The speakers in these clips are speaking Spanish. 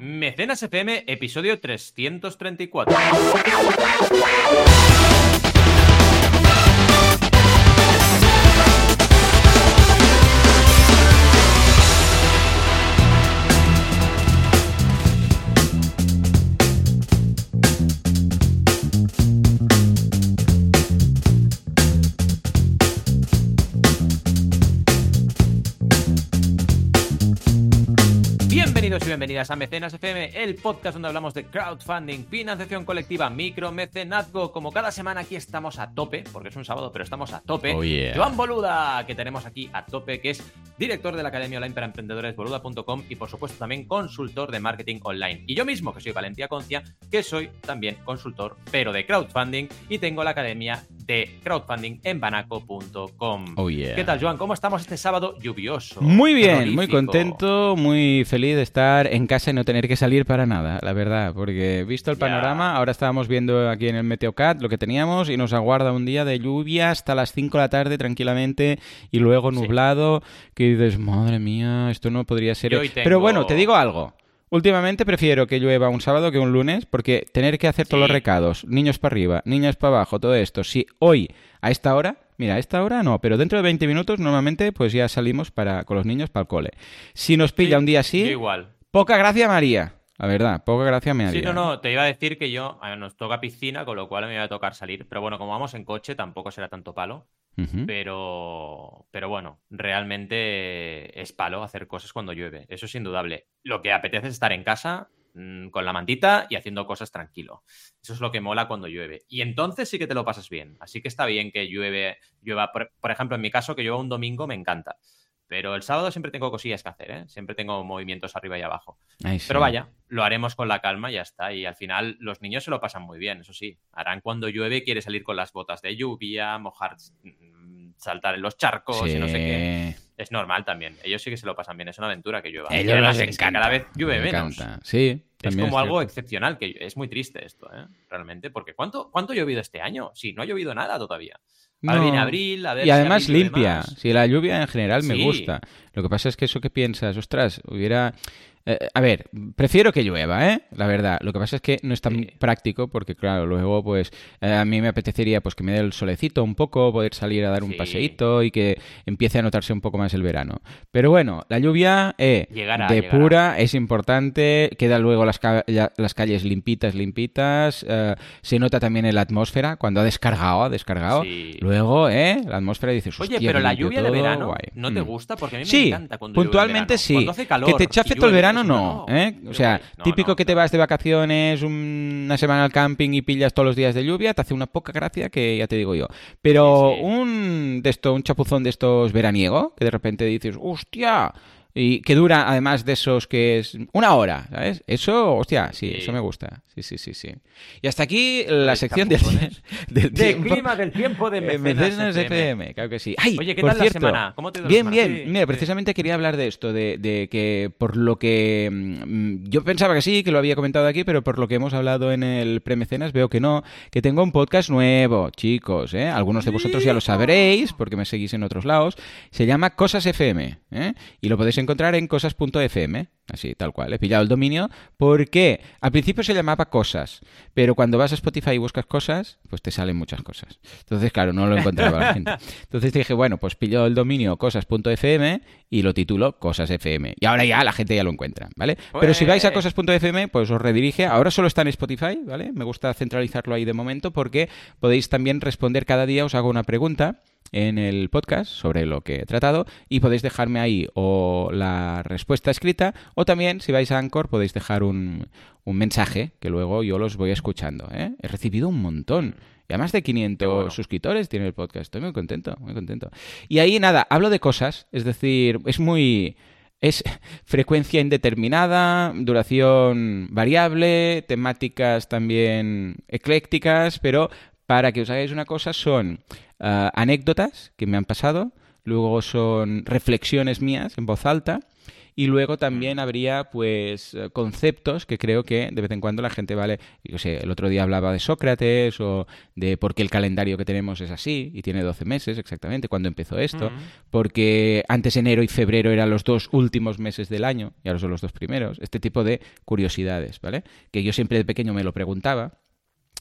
Mecenas FM, episodio 334. Bienvenidas a Mecenas FM, el podcast donde hablamos de crowdfunding, financiación colectiva, micromecenazgo. Como cada semana aquí estamos a tope, porque es un sábado, pero estamos a tope. Oh, yeah. Joan Boluda, que tenemos aquí a tope, que es director de la Academia Online para Emprendedores, boluda.com, y por supuesto también consultor de marketing online. Y yo mismo, que soy Valentía Concia, que soy también consultor, pero de crowdfunding, y tengo la Academia de crowdfunding en banaco.com. Oh, yeah. ¿Qué tal, Joan? ¿Cómo estamos este sábado lluvioso? Muy bien, muy contento, muy feliz de estar en casa y no tener que salir para nada, la verdad, porque visto el panorama, ahora estábamos viendo aquí en el Meteocat lo que teníamos y nos aguarda un día de lluvia hasta las 5 de la tarde tranquilamente y luego Sí. nublado, que dices, madre mía, esto no podría ser... Hoy Pero tengo- bueno, te digo algo. Últimamente prefiero que llueva un sábado que un lunes, porque tener que hacer todos los recados, niños para arriba, niños para abajo, todo esto, si hoy, a esta hora, mira, a esta hora no, pero dentro de 20 minutos normalmente pues ya salimos para, con los niños para el cole. Si nos pilla Sí, un día así, igual. poca gracia María, la verdad, poca gracia me haría. Sí, no, no, te iba a decir que yo nos toca piscina, con lo cual me iba a tocar salir. Pero bueno, como vamos en coche, tampoco será tanto palo. Pero, pero bueno, realmente es palo hacer cosas cuando llueve. Eso es indudable. Lo que apetece es estar en casa mm, con la mantita y haciendo cosas tranquilo. Eso es lo que mola cuando llueve. Y entonces sí que te lo pasas bien. Así que está bien que llueve, llueva. Por, por ejemplo, en mi caso, que llueva un domingo me encanta. Pero el sábado siempre tengo cosillas que hacer, ¿eh? Siempre tengo movimientos arriba y abajo. Ay, sí. Pero vaya, lo haremos con la calma y ya está. Y al final los niños se lo pasan muy bien, eso sí. Harán cuando llueve, quiere salir con las botas de lluvia, mojar, mm, saltar en los charcos y no sé qué. Es normal también. Ellos sí que se lo pasan bien, es una aventura que llueva. Ellos además les encanta. cada vez llueve me menos. Sí, Es como algo excepcional, que es muy triste esto, ¿eh? Realmente. Porque ¿cuánto, ¿cuánto ha llovido este año? Sí, no ha llovido nada todavía. Ahora No. viene abril, a ver Y además limpia. Si la lluvia en general me Sí. gusta. Lo que pasa es que eso que piensas, ostras, hubiera... eh, a ver, prefiero que llueva, ¿eh? La verdad. Lo que pasa es que no es tan Sí. práctico porque, claro, luego, pues, eh, a mí me apetecería pues que me dé el solecito un poco, poder salir a dar un Sí. paseíto y que empiece a notarse un poco más el verano. Pero bueno, la lluvia, eh, Llegará, de llegará. pura, es importante. Queda luego las, ca- las calles limpitas, limpitas. eh, se nota también en la atmósfera cuando ha descargado, ha descargado. Sí. Luego, ¿eh? La atmósfera dices, Oye, "Hostia, pero la lluvia de verano guay". no te Mm. gusta porque a mí me encanta cuando llueve en puntualmente verano. sí. Cuando hace calor que te chafe todo el llueve, verano no. ¿eh? O sea, típico que te vas de vacaciones un- una semana al camping y pillas todos los días de lluvia, te hace una poca gracia que ya te digo yo. Pero Sí, sí. un de esto, un chapuzón de estos veraniego, que de repente dices, ¡hostia! Y que dura, además de esos que es una hora, ¿sabes? Eso, hostia, sí, Sí. eso me gusta. Sí, sí, sí, sí. Y hasta aquí la sección del, chapuzones. del De tiempo. clima del tiempo de Eh, Mecenas FM. FM, claro que sí. Ay, Oye, ¿qué por tal la semana? ¿Cómo te ido la Bien, semana? bien. Sí, Mira, sí. precisamente quería hablar de esto, de, de que por lo que mm, yo pensaba que sí, que lo había comentado aquí, pero por lo que hemos hablado en el premecenas veo que no, que tengo un podcast nuevo, chicos, ¿eh? Algunos de vosotros ya lo sabréis porque me seguís en otros lados. Se llama Cosas FM, ¿eh? Y lo podéis encontrar en cosas.fm. Así, tal cual. He pillado el dominio porque al principio se llamaba Cosas, pero cuando vas a Spotify y buscas cosas, pues te salen muchas cosas. Entonces, claro, no lo encontraba la gente. Entonces dije, bueno, pues pillo el dominio cosas.fm y lo titulo Cosas FM. Y ahora ya la gente ya lo encuentra, ¿vale? Pero si vais a Pues- cosas.fm, pues os redirige. Ahora solo está en Spotify, ¿vale? Me gusta centralizarlo ahí de momento porque podéis también responder cada día, os hago una pregunta en el podcast sobre lo que he tratado y podéis dejarme ahí o la respuesta escrita o también si vais a Anchor podéis dejar un, un mensaje que luego yo los voy escuchando. ¿eh? He recibido un montón. Y además de 500 Qué bueno. suscriptores tiene el podcast. Estoy muy contento, muy contento. Y ahí nada, hablo de cosas, es decir, es muy... Es frecuencia indeterminada, duración variable, temáticas también eclécticas, pero para que os hagáis una cosa son ah, anécdotas que me han pasado, luego son reflexiones mías en voz alta y luego también habría pues eh, conceptos que creo que de vez en cuando la gente vale, yo sé, el otro día hablaba de Sócrates o de por qué el calendario que tenemos es así y tiene 12 meses exactamente, cuando empezó esto, porque antes enero y febrero eran los dos últimos meses del año y ahora son los dos primeros, este tipo de curiosidades, ¿vale? Que yo siempre de pequeño me lo preguntaba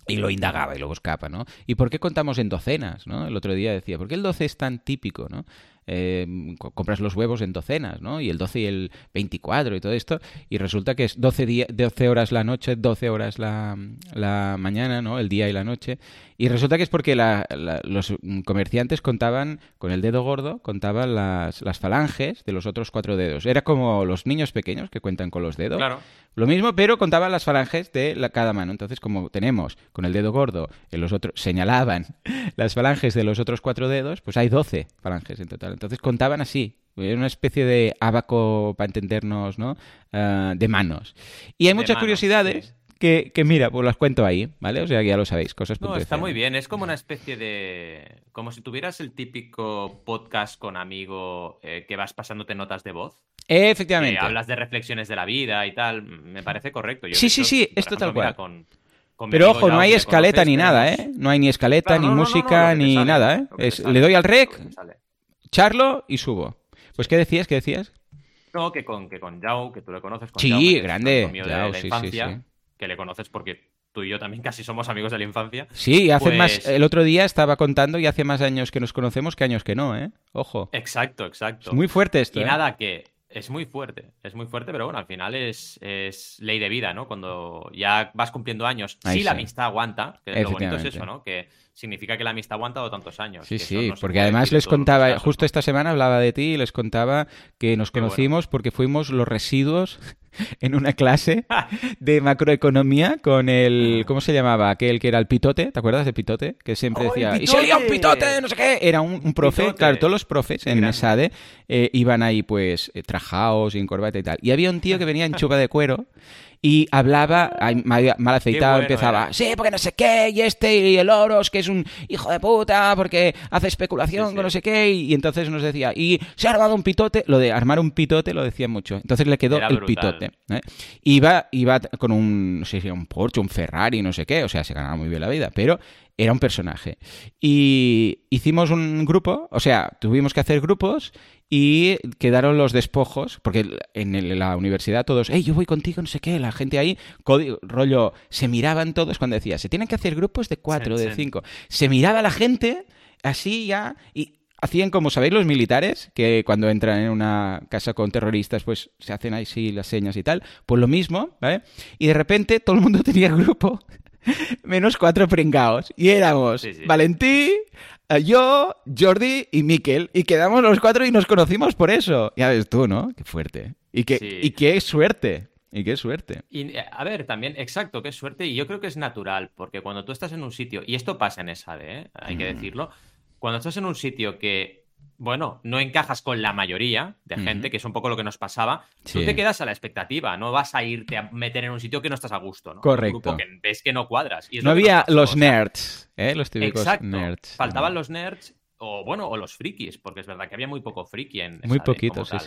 y lo indagaba y lo buscaba, ¿no? ¿Y por qué contamos en docenas, ¿no? El otro día decía, ¿por qué el 12 es tan típico, ¿no? Eh, compras los huevos en docenas, ¿no? Y el 12 y el 24 y todo esto, y resulta que es 12, 12 horas la noche, 12 horas la, la, mañana, ¿no? El día y la noche. Y resulta que es porque los comerciantes contaban, con el dedo gordo, contaban las, las, falanges de los otros cuatro dedos. Era como los niños pequeños que cuentan con los dedos. Claro. Lo mismo, pero contaban las falanges de la, cada mano. Entonces, como tenemos con el dedo gordo, en los otros señalaban las falanges de los otros cuatro dedos, pues hay 12 falanges en total. Entonces contaban así, era una especie de abaco, para entendernos, ¿no? Ah, de manos. Y hay muchas curiosidades que, mira, pues las cuento ahí, ¿vale? O sea, que ya lo sabéis, cosas No, está muy bien. Es como una especie de... Como si tuvieras el típico podcast con amigo eh, que vas pasándote notas de voz. Efectivamente. hablas de reflexiones de la vida y tal. Me parece correcto. sí, sí, sí, esto tal cual. Pero ojo, no hay escaleta ni nada, ¿eh? No hay ni escaleta, ni música, ni nada, ¿eh? le doy al rec, charlo y subo. Pues, ¿qué decías? ¿Qué decías? No, que con, que con Yao, que tú le conoces. Con sí, grande. Yao, sí, sí, sí que le conoces porque tú y yo también casi somos amigos de la infancia. Sí, hace más. Pues el otro día estaba contando y hace más años que nos conocemos que años que no, ¿eh? Ojo. Exacto, exacto. Es muy fuerte esto. Y ¿eh? nada, que es muy fuerte, es muy fuerte, pero bueno, al final es, es ley de vida, ¿no? Cuando ya vas cumpliendo años, si la amistad aguanta, que lo bonito es eso, ¿no? Que significa que la amistad ha aguantado tantos años. Sí, sí, porque además les contaba, justo esta semana hablaba de ti y les contaba que nos conocimos porque fuimos los residuos en una clase de macroeconomía con el. ¿Cómo se llamaba? Aquel que era el pitote, ¿te acuerdas de pitote? Que siempre ¡Oh, decía. ¡Y salía un pitote! No sé qué. Era un, profe, claro, todos los profes en Mesade eh, iban ahí, pues, eh, trajados y en corbata y tal. Y había un tío que venía en chupa de cuero y hablaba, mal aceitado, empezaba, sí, porque no sé qué, y este y el Oros, que es un hijo de puta, porque hace especulación con no sé qué, y, entonces nos decía, y se ha armado un pitote, lo de armar un pitote lo decía mucho, entonces le quedó el pitote. ¿eh? Iba, iba con un, no sé si un Porsche, un Ferrari, no sé qué, o sea, se ganaba muy bien la vida, pero era un personaje. Y hicimos un grupo, o sea, tuvimos que hacer grupos y quedaron los despojos, porque en la universidad todos, hey, yo voy contigo, no sé qué, la gente ahí, código, rollo, se miraban todos cuando decía, se tienen que hacer grupos de cuatro, de cinco. Se miraba la gente así ya y hacían como sabéis los militares, que cuando entran en una casa con terroristas, pues se hacen así las señas y tal, pues lo mismo, ¿vale? Y de repente todo el mundo tenía grupo menos cuatro pringaos. Y éramos Valentí, eh, yo, Jordi y Miquel. Y quedamos los cuatro y nos conocimos por eso. Ya ves tú, ¿no? Qué fuerte. Y qué, y qué suerte. Y qué suerte. Y eh, a ver, también, exacto, qué suerte. Y yo creo que es natural, porque cuando tú estás en un sitio, y esto pasa en esa ¿eh? hay que mm. decirlo, cuando estás en un sitio que bueno, no encajas con la mayoría de gente, que es un poco lo que nos pasaba, tú te quedas a la expectativa, no vas a irte a meter en un sitio que no estás a gusto, ¿no? Correcto. que ves que no cuadras. Y no había los nerds, ¿eh? Los típicos nerds. Faltaban los nerds o bueno, o los frikis, porque es verdad que había muy poco friki en Muy poquito, sí,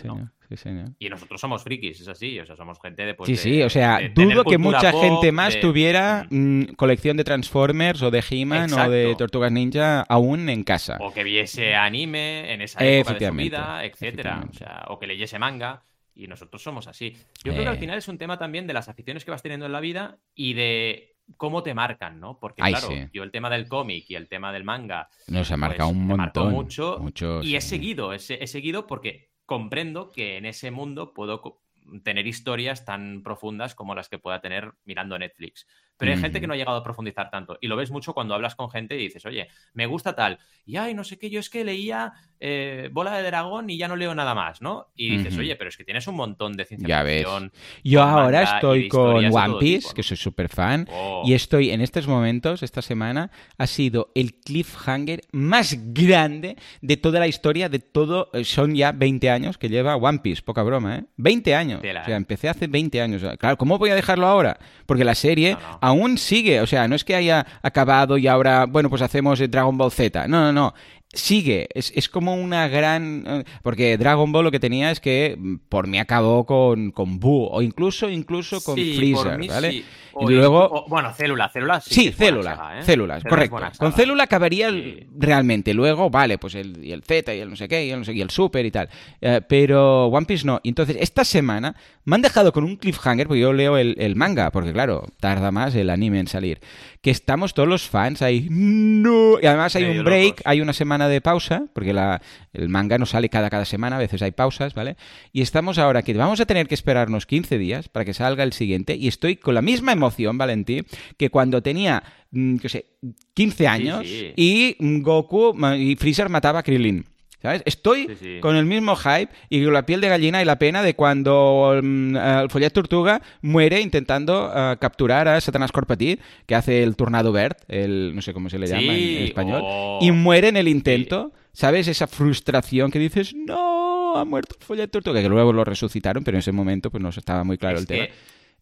señor. Y nosotros somos frikis, es así, o sea, somos gente de... Pues, sí, sí, o sea, dudo que mucha gente más tuviera mm. Mm, colección de Transformers o de He-Man o de Tortugas Ninja aún en casa. O que viese anime en esa época de su vida, etcétera, o sea, o que leyese manga. Y nosotros somos así. Yo creo que al eh. final es un tema también de las aficiones que vas teniendo en la vida y de cómo te marcan, ¿no? Porque claro, yo el tema del cómic y el tema del manga ha marcado pues, un montón, mucho, y he seguido, he, seguido porque comprendo que en ese mundo puedo tener historias tan profundas como las que pueda tener mirando Netflix. Pero hay gente que no ha llegado a profundizar tanto. Y lo ves mucho cuando hablas con gente y dices, oye, me gusta tal. Y ay, no sé qué, yo es que leía eh, Bola de Dragón y ya no leo nada más, ¿no? Y dices, oye, pero es que tienes un montón de ciencia ya ficción. Yo ahora estoy con One Piece, que soy súper fan, oh. y estoy en estos momentos, esta semana, ha sido el cliffhanger más grande de toda la historia, de todo. Eh, son ya 20 años que lleva One Piece, poca broma, ¿eh? 20 años. o sea, empecé hace 20 años. Claro, ¿cómo voy a dejarlo ahora? Porque la serie aún sigue, o sea, no es que haya acabado y ahora, bueno, pues hacemos Dragon Ball Z. No, no, no sigue, es, es, como una gran... Eh, porque Dragon Ball lo que tenía es que mm, por mí acabó con, con Buu, o incluso, incluso con Freezer, ¿vale? y luego... bueno, célula, célula. Sí, célula, ¿eh? células, correcto. Con célula acabaría realmente. Luego, vale, pues el, y el Z y el no sé qué, y el, no sé, y el Super y tal. Eh, pero One Piece no. Entonces, esta semana me han dejado con un cliffhanger, porque yo leo el, el manga, porque claro, tarda más el anime en salir. Que estamos todos los fans ahí, no. Y además hay un break, hay una semana de pausa, porque la, el manga no sale cada, cada semana, a veces hay pausas, ¿vale? Y estamos ahora que vamos a tener que esperarnos 15 días para que salga el siguiente, y estoy con la misma emoción, Valentí, que cuando tenía, mm, qué sé, 15 años y Goku y Freezer mataba a Krillin. ¿Sabes? Estoy con el mismo hype y con la piel de gallina y la pena de cuando mm, el follet tortuga muere intentando eh, capturar a Satanás Corpatí, que hace el Tornado Verde, el no sé cómo se le llama en, español, oh. y muere en el intento. ¿Sabes? Esa frustración que dices, no, ha muerto el follet tortuga, que luego lo resucitaron, pero en ese momento pues no estaba muy claro el tema.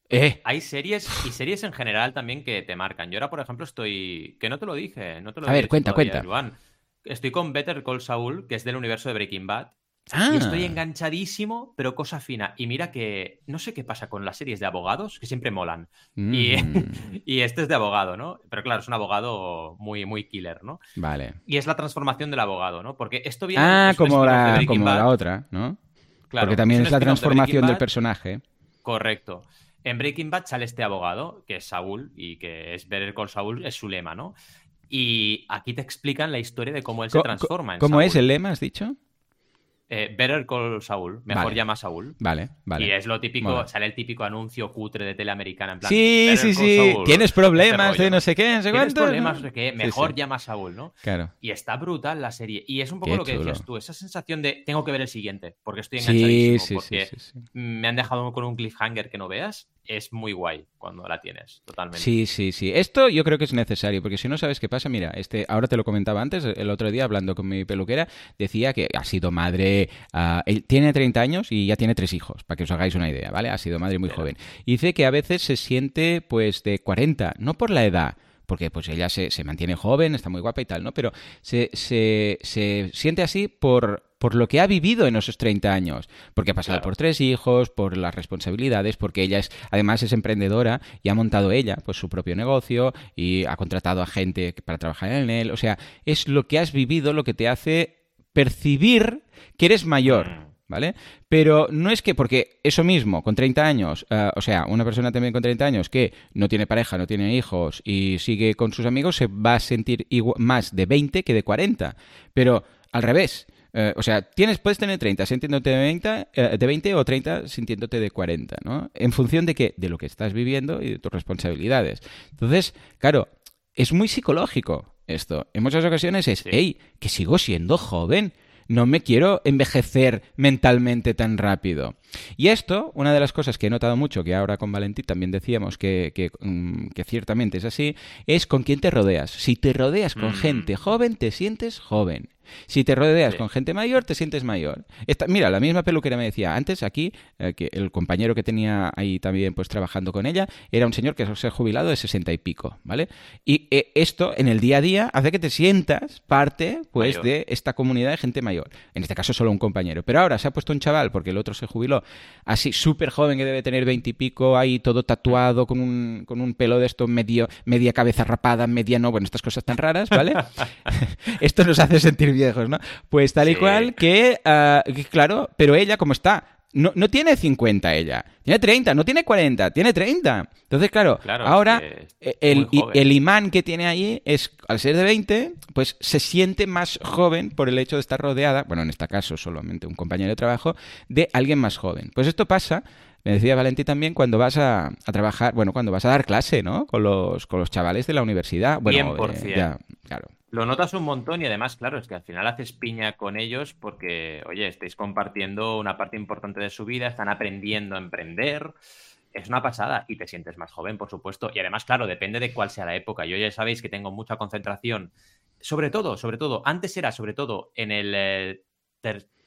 Eh. Hay series y series en general también que te marcan. Yo ahora, por ejemplo, estoy. Que no te lo dije. No te lo a ver, cuenta, cuenta. Estoy con Better Call Saul, que es del universo de Breaking Bad. Y estoy ah. enganchadísimo, pero cosa fina. Y mira que no sé qué pasa con las series de abogados, que siempre molan. Y, mm. y, este es de abogado, ¿no? Pero claro, es un abogado muy, muy killer, ¿no? Vale. Y es la transformación del abogado, ¿no? Porque esto viene... Ah, como, la, como la otra, ¿no? Claro. Porque también es, la transformación del personaje. Correcto. En Breaking Bad sale este abogado, que es Saúl, y que es Better Call Saul, es su lema, ¿no? Y aquí te explican la historia de cómo él se transforma. En ¿Cómo es el lema, has dicho? Eh, Better Call Saul, mejor llama Saúl. Vale, vale. Y es lo típico, sale el típico anuncio cutre de teleamericana en plan. Sí, sí, sí. Tienes problemas de no sé qué, no sé Tienes problemas de qué, mejor llama a Saúl, ¿no? Claro. Y está brutal la serie. Y es un poco lo que decías tú, esa sensación de tengo que ver el siguiente, porque estoy enganchadísimo, sí, porque me han dejado con un cliffhanger que no veas es muy guay cuando la tienes, totalmente. Sí, sí, sí. Esto yo creo que es necesario, porque si no sabes qué pasa, mira, este, ahora te lo comentaba antes, el otro día hablando con mi peluquera, decía que ha sido madre, uh, él tiene 30 años y ya tiene tres hijos, para que os hagáis una idea, ¿vale? Ha sido madre muy joven. Y dice que a veces se siente pues de 40, no por la edad, porque pues ella se, se, mantiene joven, está muy guapa y tal, ¿no? Pero se, se, se siente así por, por lo que ha vivido en esos 30 años, porque ha pasado por tres hijos, por las responsabilidades, porque ella es, además es emprendedora y ha montado ella pues su propio negocio y ha contratado a gente para trabajar en él, o sea, es lo que has vivido lo que te hace percibir que eres mayor. Mm. ¿vale? Pero no es que, porque eso mismo, con 30 años, eh, o sea, una persona también con 30 años que no tiene pareja, no tiene hijos y sigue con sus amigos, se va a sentir más de 20 que de 40. Pero al revés. Eh, o sea, tienes, puedes tener 30 sintiéndote de 20, eh, de 20 o 30 sintiéndote de 40, ¿no? En función de qué? De lo que estás viviendo y de tus responsabilidades. Entonces, claro, es muy psicológico esto. En muchas ocasiones es, hey, que sigo siendo joven no me quiero envejecer mentalmente tan rápido. Y esto, una de las cosas que he notado mucho, que ahora con Valentín también decíamos que, que, mm, ciertamente es así, es con quién te rodeas. Si te rodeas con mm. gente joven, te sientes joven. Si te rodeas con gente mayor, te sientes mayor. mira, la misma peluquera me decía antes aquí, eh, que el compañero que tenía ahí también pues trabajando con ella, era un señor que se ha jubilado de sesenta y pico, ¿vale? Y eh, esto en el día a día hace que te sientas parte pues de esta comunidad de gente mayor. En este caso solo un compañero. Pero ahora se ha puesto un chaval, porque el otro se jubiló, así súper joven que debe tener veintipico, ahí todo tatuado, con un, con un pelo de esto medio, media cabeza rapada, media no, bueno, estas cosas tan raras, ¿vale? esto nos hace sentir bien viejos, ¿no? Pues tal y cual que, claro, pero ella como está, no, no, tiene 50 ella, tiene 30, no tiene 40, tiene 30. Entonces, claro, ahora e, el, el, imán que tiene ahí es, al ser de 20, pues se siente más joven por el hecho de estar rodeada, bueno, en este caso solamente un compañero de trabajo, de alguien más joven. Pues esto pasa me decía Valentí también cuando vas a, trabajar, bueno, cuando vas a dar clase, ¿no? Con los, con los chavales de la universidad. Bueno, 100%. Eh, ya, claro. Lo notas un montón y además, claro, es que al final haces piña con ellos porque, oye, estáis compartiendo una parte importante de su vida, están aprendiendo a emprender. Es una pasada y te sientes más joven, por supuesto. Y además, claro, depende de cuál sea la época. Yo ya sabéis que tengo mucha concentración, sobre todo, sobre todo, antes era sobre todo en el eh,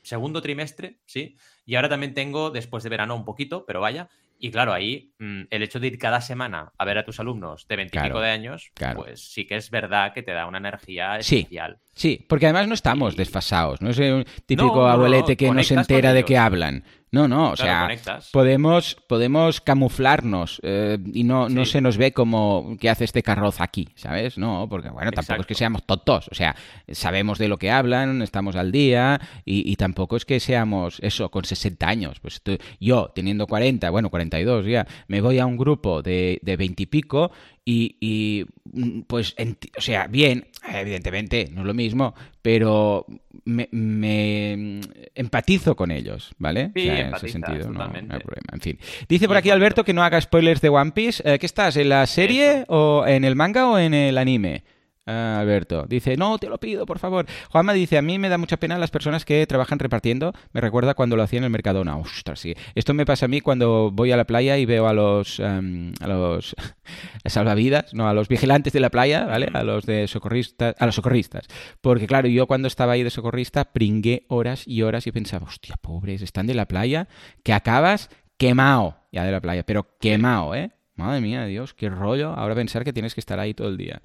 segundo trimestre, ¿sí? Y ahora también tengo después de verano un poquito, pero vaya. Y claro, ahí mm, el hecho de ir cada semana a ver a tus alumnos de veintipico de años, pues sí que es verdad que te da una energía especial. Sí, porque además no estamos desfasados, no es un típico abuelete que no se entera de qué hablan. No, no, o sea, podemos, podemos camuflarnos eh, y no, no se nos ve como que hace este carroz aquí, ¿sabes? No, porque bueno, tampoco es que seamos tontos, o sea, sabemos de lo que hablan, estamos al día y, tampoco es que seamos eso, con 60 años. Pues yo, teniendo 40, bueno, 42 ya, me voy a un grupo de, de 20 y pico y, mm, pues, o sea, bien, evidentemente, no es lo mismo, pero me, mm, empatizo con ellos, ¿vale? Sí, en ese sentido no, hay problema. En fin. Dice por aquí Alberto que no haga spoilers de One Piece. Eh, ¿Qué estás? ¿En la serie o en el manga o en el anime? Ah, Alberto dice, no, te lo pido, por favor. Juanma dice, a mí me da mucha pena las personas que trabajan repartiendo. Me recuerda cuando lo hacía en el Mercadona. Ostras, sí. Esto me pasa a mí cuando voy a la playa y veo a los, em, a los salvavidas, no, a los vigilantes de la playa, ¿vale? A los de socorristas, a los socorristas. Porque claro, yo cuando estaba ahí de socorrista pringué horas y horas y pensaba, hostia, pobres, están de la playa, que acabas quemado ya de la playa, pero quemado, ¿eh? Madre mía, Dios, qué rollo. Ahora pensar que tienes que estar ahí todo el día.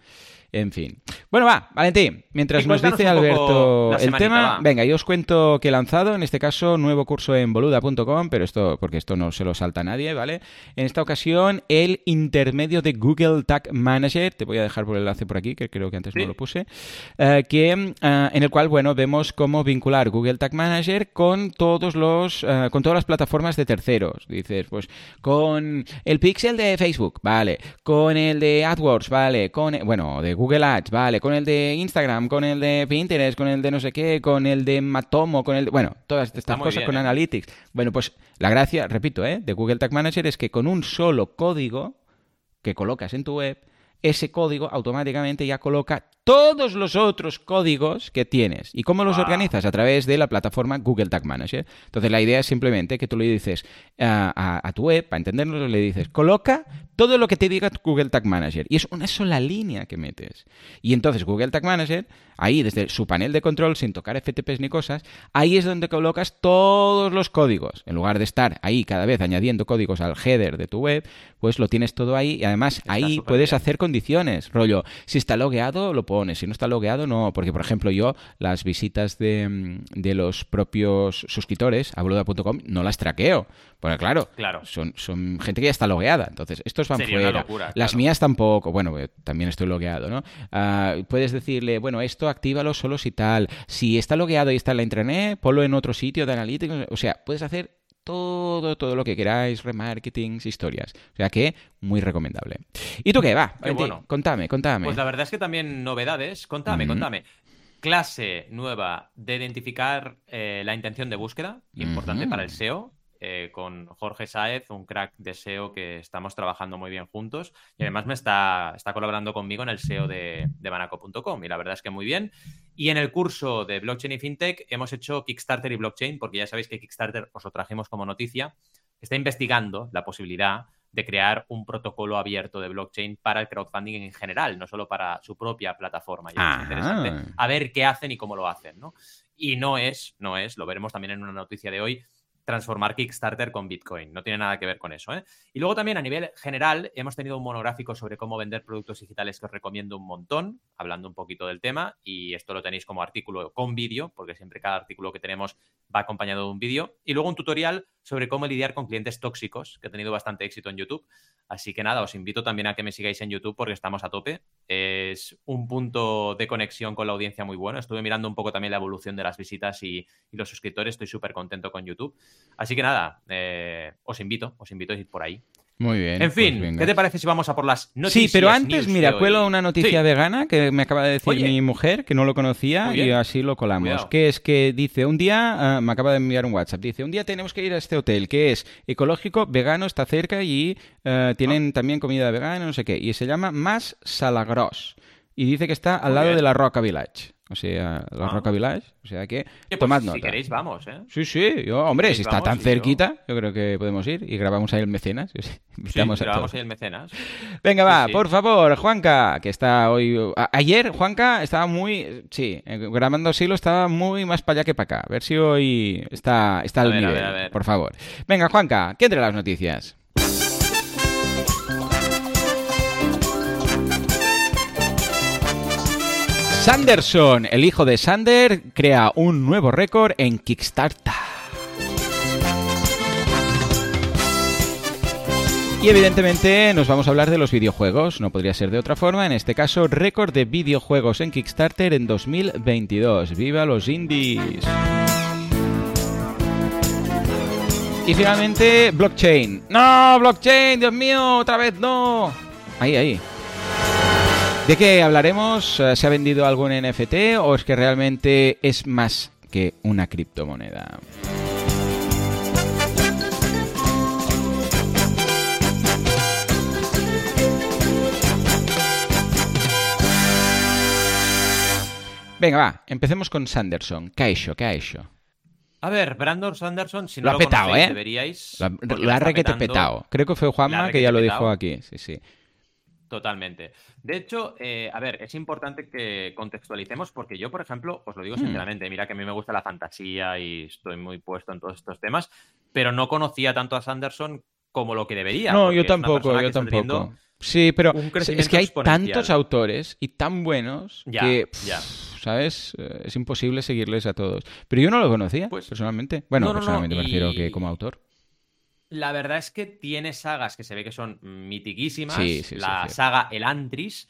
En fin. Bueno, va, Valentín, mientras nos dice Alberto el tema, venga, yo os cuento que he lanzado, en este caso, nuevo curso en boluda.com, pero esto, porque esto no se lo salta a nadie, ¿vale? En esta ocasión, el intermedio de Google Tag Manager, te voy a dejar por el enlace por aquí, que creo que antes no lo puse, eh, que, eh, en el cual, bueno, vemos cómo vincular Google Tag Manager con todos los, eh, con todas las plataformas de terceros. Dices, pues, con el pixel de Facebook, vale, con el de AdWords, vale, con, bueno, de Google Ads, vale, con el de Instagram, con el de Pinterest, con el de no sé qué, con el de Matomo, con el de, bueno, todas estas cosas con ¿eh? Analytics. Bueno, pues la gracia, repito, ¿eh? de Google Tag Manager es que con un solo código que colocas en tu web, ese código automáticamente ya coloca todos los otros códigos que tienes. ¿Y cómo los organizas? A través de la plataforma Google Tag Manager. Entonces la idea es simplemente que tú le dices a, tu web, para entenderlo, le dices, coloca todo lo que te diga Google Tag Manager. Y es una sola línea que metes. Y entonces Google Tag Manager, ahí desde su panel de control, sin tocar FTPs ni cosas, ahí es donde colocas todos los códigos. En lugar de estar ahí cada vez añadiendo códigos al header de tu web, pues lo tienes todo ahí y además ahí puedes hacer condiciones. Rollo, si está logueado, lo pones. Si no está logueado, no. Porque, por ejemplo, yo las visitas de, mm, los propios suscriptores a boluda.com no las traqueo. Porque claro, claro. Son, son gente que ya está logueada. Entonces, estos van fuera. Las mías tampoco. Bueno, eh, también estoy logueado, ¿no? Ah, puedes decirle, bueno, esto actívalo solo si tal. Si está logueado y está en la intranet, ponlo en otro sitio de analíticos. O sea, puedes hacer todo, todo lo que queráis, remarketings, historias. O sea que muy recomendable. ¿Y tú qué? Va, bueno. contame, contame. Pues la verdad es que también novedades. Contame, contame clase nueva de identificar eh, la intención de búsqueda, importante para el SEO. Eh, con Jorge Saez, un crack de SEO que estamos trabajando muy bien juntos. Y además me está, está colaborando conmigo en el SEO de, de banaco.com. Y la verdad es que muy bien. Y en el curso de blockchain y fintech hemos hecho Kickstarter y blockchain, porque ya sabéis que Kickstarter os lo trajimos como noticia. Está investigando la posibilidad de crear un protocolo abierto de blockchain para el crowdfunding en general, no solo para su propia plataforma. Y es interesante a ver qué hacen y cómo lo hacen, ¿no? Y no es, no es, lo veremos también en una noticia de hoy, transformar Kickstarter con Bitcoin. No tiene nada que ver con eso. ¿eh? Y luego también a nivel general hemos tenido un monográfico sobre cómo vender productos digitales que os recomiendo un montón, hablando un poquito del tema. Y esto lo tenéis como artículo con vídeo, porque siempre cada artículo que tenemos va acompañado de un vídeo. Y luego un tutorial sobre cómo lidiar con clientes tóxicos, que ha tenido bastante éxito en YouTube. Así que nada, os invito también a que me sigáis en YouTube porque estamos a tope. Es un punto de conexión con la audiencia muy bueno. Estuve mirando un poco también la evolución de las visitas y, los suscriptores. Estoy súper contento con YouTube. Así que nada, eh, os invito, os invito a ir por ahí. Muy bien. En pues fin, ¿qué te parece si vamos a por las noticias? Sí, pero antes, mira, cuelo una noticia vegana que me acaba de decir mi mujer, que no lo conocía, y así lo colamos. Que es que dice, un día, ah, me acaba de enviar un WhatsApp, dice, un día tenemos que ir a este hotel, que es ecológico, vegano, está cerca y ah, tienen ah. también comida vegana, no sé qué. Y se llama Más Salagros. Y dice que está al lado de la Roca Village. O sea, la ah. Roca Village. O sea que, pues, tomad nota. Si queréis, vamos, ¿eh? Sí, sí. Yo, hombre, si está tan cerquita, yo... creo que podemos ir y grabamos ahí el mecenas. Sí, grabamos ahí el mecenas. Venga, va, por favor, Juanca, que está hoy... ayer, Juanca, estaba muy... Sí, eh, grabando así lo estaba muy más para allá que para acá. A ver si hoy está, está al nivel, por favor. Venga, Juanca, ¿qué entre las noticias? Sanderson, el hijo de Sander, crea un nuevo récord en Kickstarter. Y evidentemente nos vamos a hablar de los videojuegos, no podría ser de otra forma, en este caso récord de videojuegos en Kickstarter en 2022. ¡Viva los indies! Y finalmente, blockchain. ¡No, blockchain! ¡Dios mío! ¡Otra vez no! Ahí, ahí. ¿De qué hablaremos? ¿Se ha vendido algún NFT o es que realmente es más que una criptomoneda? Venga, va, empecemos con Sanderson. ¿Qué ha hecho? ¿Qué ha hecho? A ver, Brandon Sanderson, si no lo ha lo petado, conocéis, ¿eh? deberíais. Lo ha, requete petado. Creo que fue Juanma que ya lo dijo aquí. Sí, sí. Totalmente. De hecho, eh, a ver, es importante que contextualicemos porque yo, por ejemplo, os lo digo Hmm. sinceramente, mira que a mí me gusta la fantasía y estoy muy puesto en todos estos temas, pero no conocía tanto a Sanderson como lo que debería. No, yo tampoco, yo tampoco. Sí, pero es que hay tantos autores y tan buenos Ya, que, pff, ya. ¿sabes? Eh, Es imposible seguirles a todos. Pero yo no lo conocía, Pues- personalmente. Bueno, No, no, no, personalmente me refiero y- que como autor. La verdad es que tiene sagas que se ve que son mitiquísimas. Sí, sí, sí, la saga El Antris.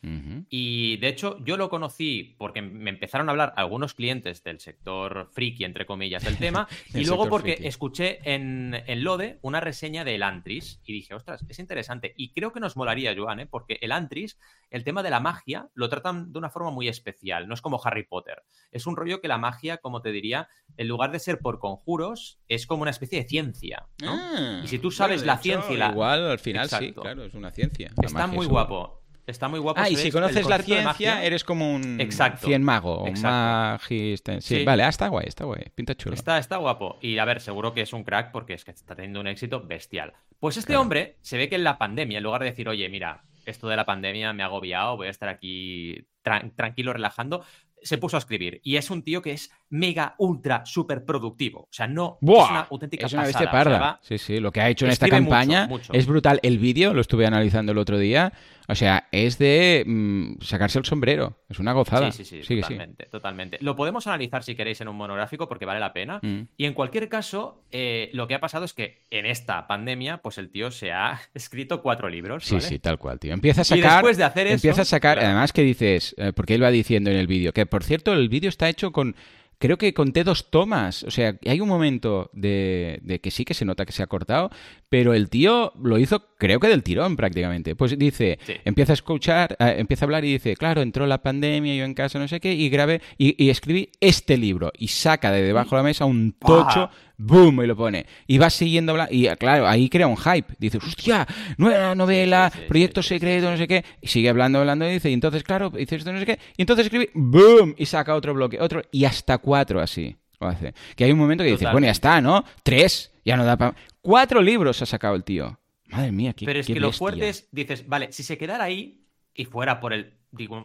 Y de hecho, yo lo conocí porque me empezaron a hablar algunos clientes del sector friki, entre comillas, del tema. Del y luego porque friki. escuché en, en Lode una reseña del Antris y dije, ostras, es interesante. Y creo que nos molaría, Joan, ¿eh? porque el Antris, el tema de la magia, lo tratan de una forma muy especial. No es como Harry Potter. Es un rollo que la magia, como te diría, en lugar de ser por conjuros, es como una especie de ciencia. ¿no? Ah, si tú sabes la ciencia y la- Igual al final sí, claro, es una ciencia. La Está muy es- guapo. Está muy guapo. Ah, y si conoces la ciencia, eres como un Exacto. cien mago, un. Sí, Sí. vale, ah, está guay, está guay. Pinta chulo. Está, está guapo. Y a ver, seguro que es un crack porque es que está teniendo un éxito bestial. Pues este Claro. hombre se ve que en la pandemia, en lugar de decir, oye, mira, esto de la pandemia me ha agobiado, voy a estar aquí tran- tranquilo, relajando, se puso a escribir. Y es un tío que es mega, ultra, súper productivo. O sea, no ¡Buah! es una auténtica Es una pasada. bestia O sea, parda. va- sí, sí, lo que ha hecho en esta escribe campaña mucho. es brutal. El vídeo lo estuve analizando el otro día. O sea, es de mm, sacarse el sombrero. Es una gozada. Sí, sí, sí, totalmente, totalmente. Lo podemos analizar si queréis en un monográfico porque vale la pena. Mm. Y en cualquier caso, eh, lo que ha pasado es que en esta pandemia, pues el tío se ha escrito cuatro libros. Sí, ¿vale? sí, tal cual, tío. Empieza a Y sacar. después de hacer eso, empieza a sacar. claro. Además, que dices. eh, porque él va diciendo en el vídeo. Que por cierto, el vídeo está hecho con. Creo que conté dos tomas. O sea, hay un momento de, de que sí que se nota que se ha cortado. Pero el tío lo hizo, creo que del tirón prácticamente. Pues dice. Sí. Empieza a escuchar. eh, empieza a hablar y dice: Claro, entró la pandemia, yo en casa, no sé qué. Y grabé. Y, y escribí este libro. Y saca de debajo de la mesa un tocho. ¡Boom! Y lo pone. Y va siguiendo hablando. Y claro, ahí crea un hype. Dices, hostia, nueva novela, Sí, sí, sí, proyecto secreto, no sé qué. Y sigue hablando, hablando, y dice, y entonces, claro, dice esto, no sé qué. Y entonces escribe, ¡boom! Y saca otro bloque, otro, y hasta cuatro así lo hace. Que hay un momento que dices, bueno, ya está, ¿no? Tres, ya no da para. Cuatro libros ha sacado el tío. Madre mía, qué Pero es qué que lo fuerte es, dices, vale, si se quedara ahí y fuera por el,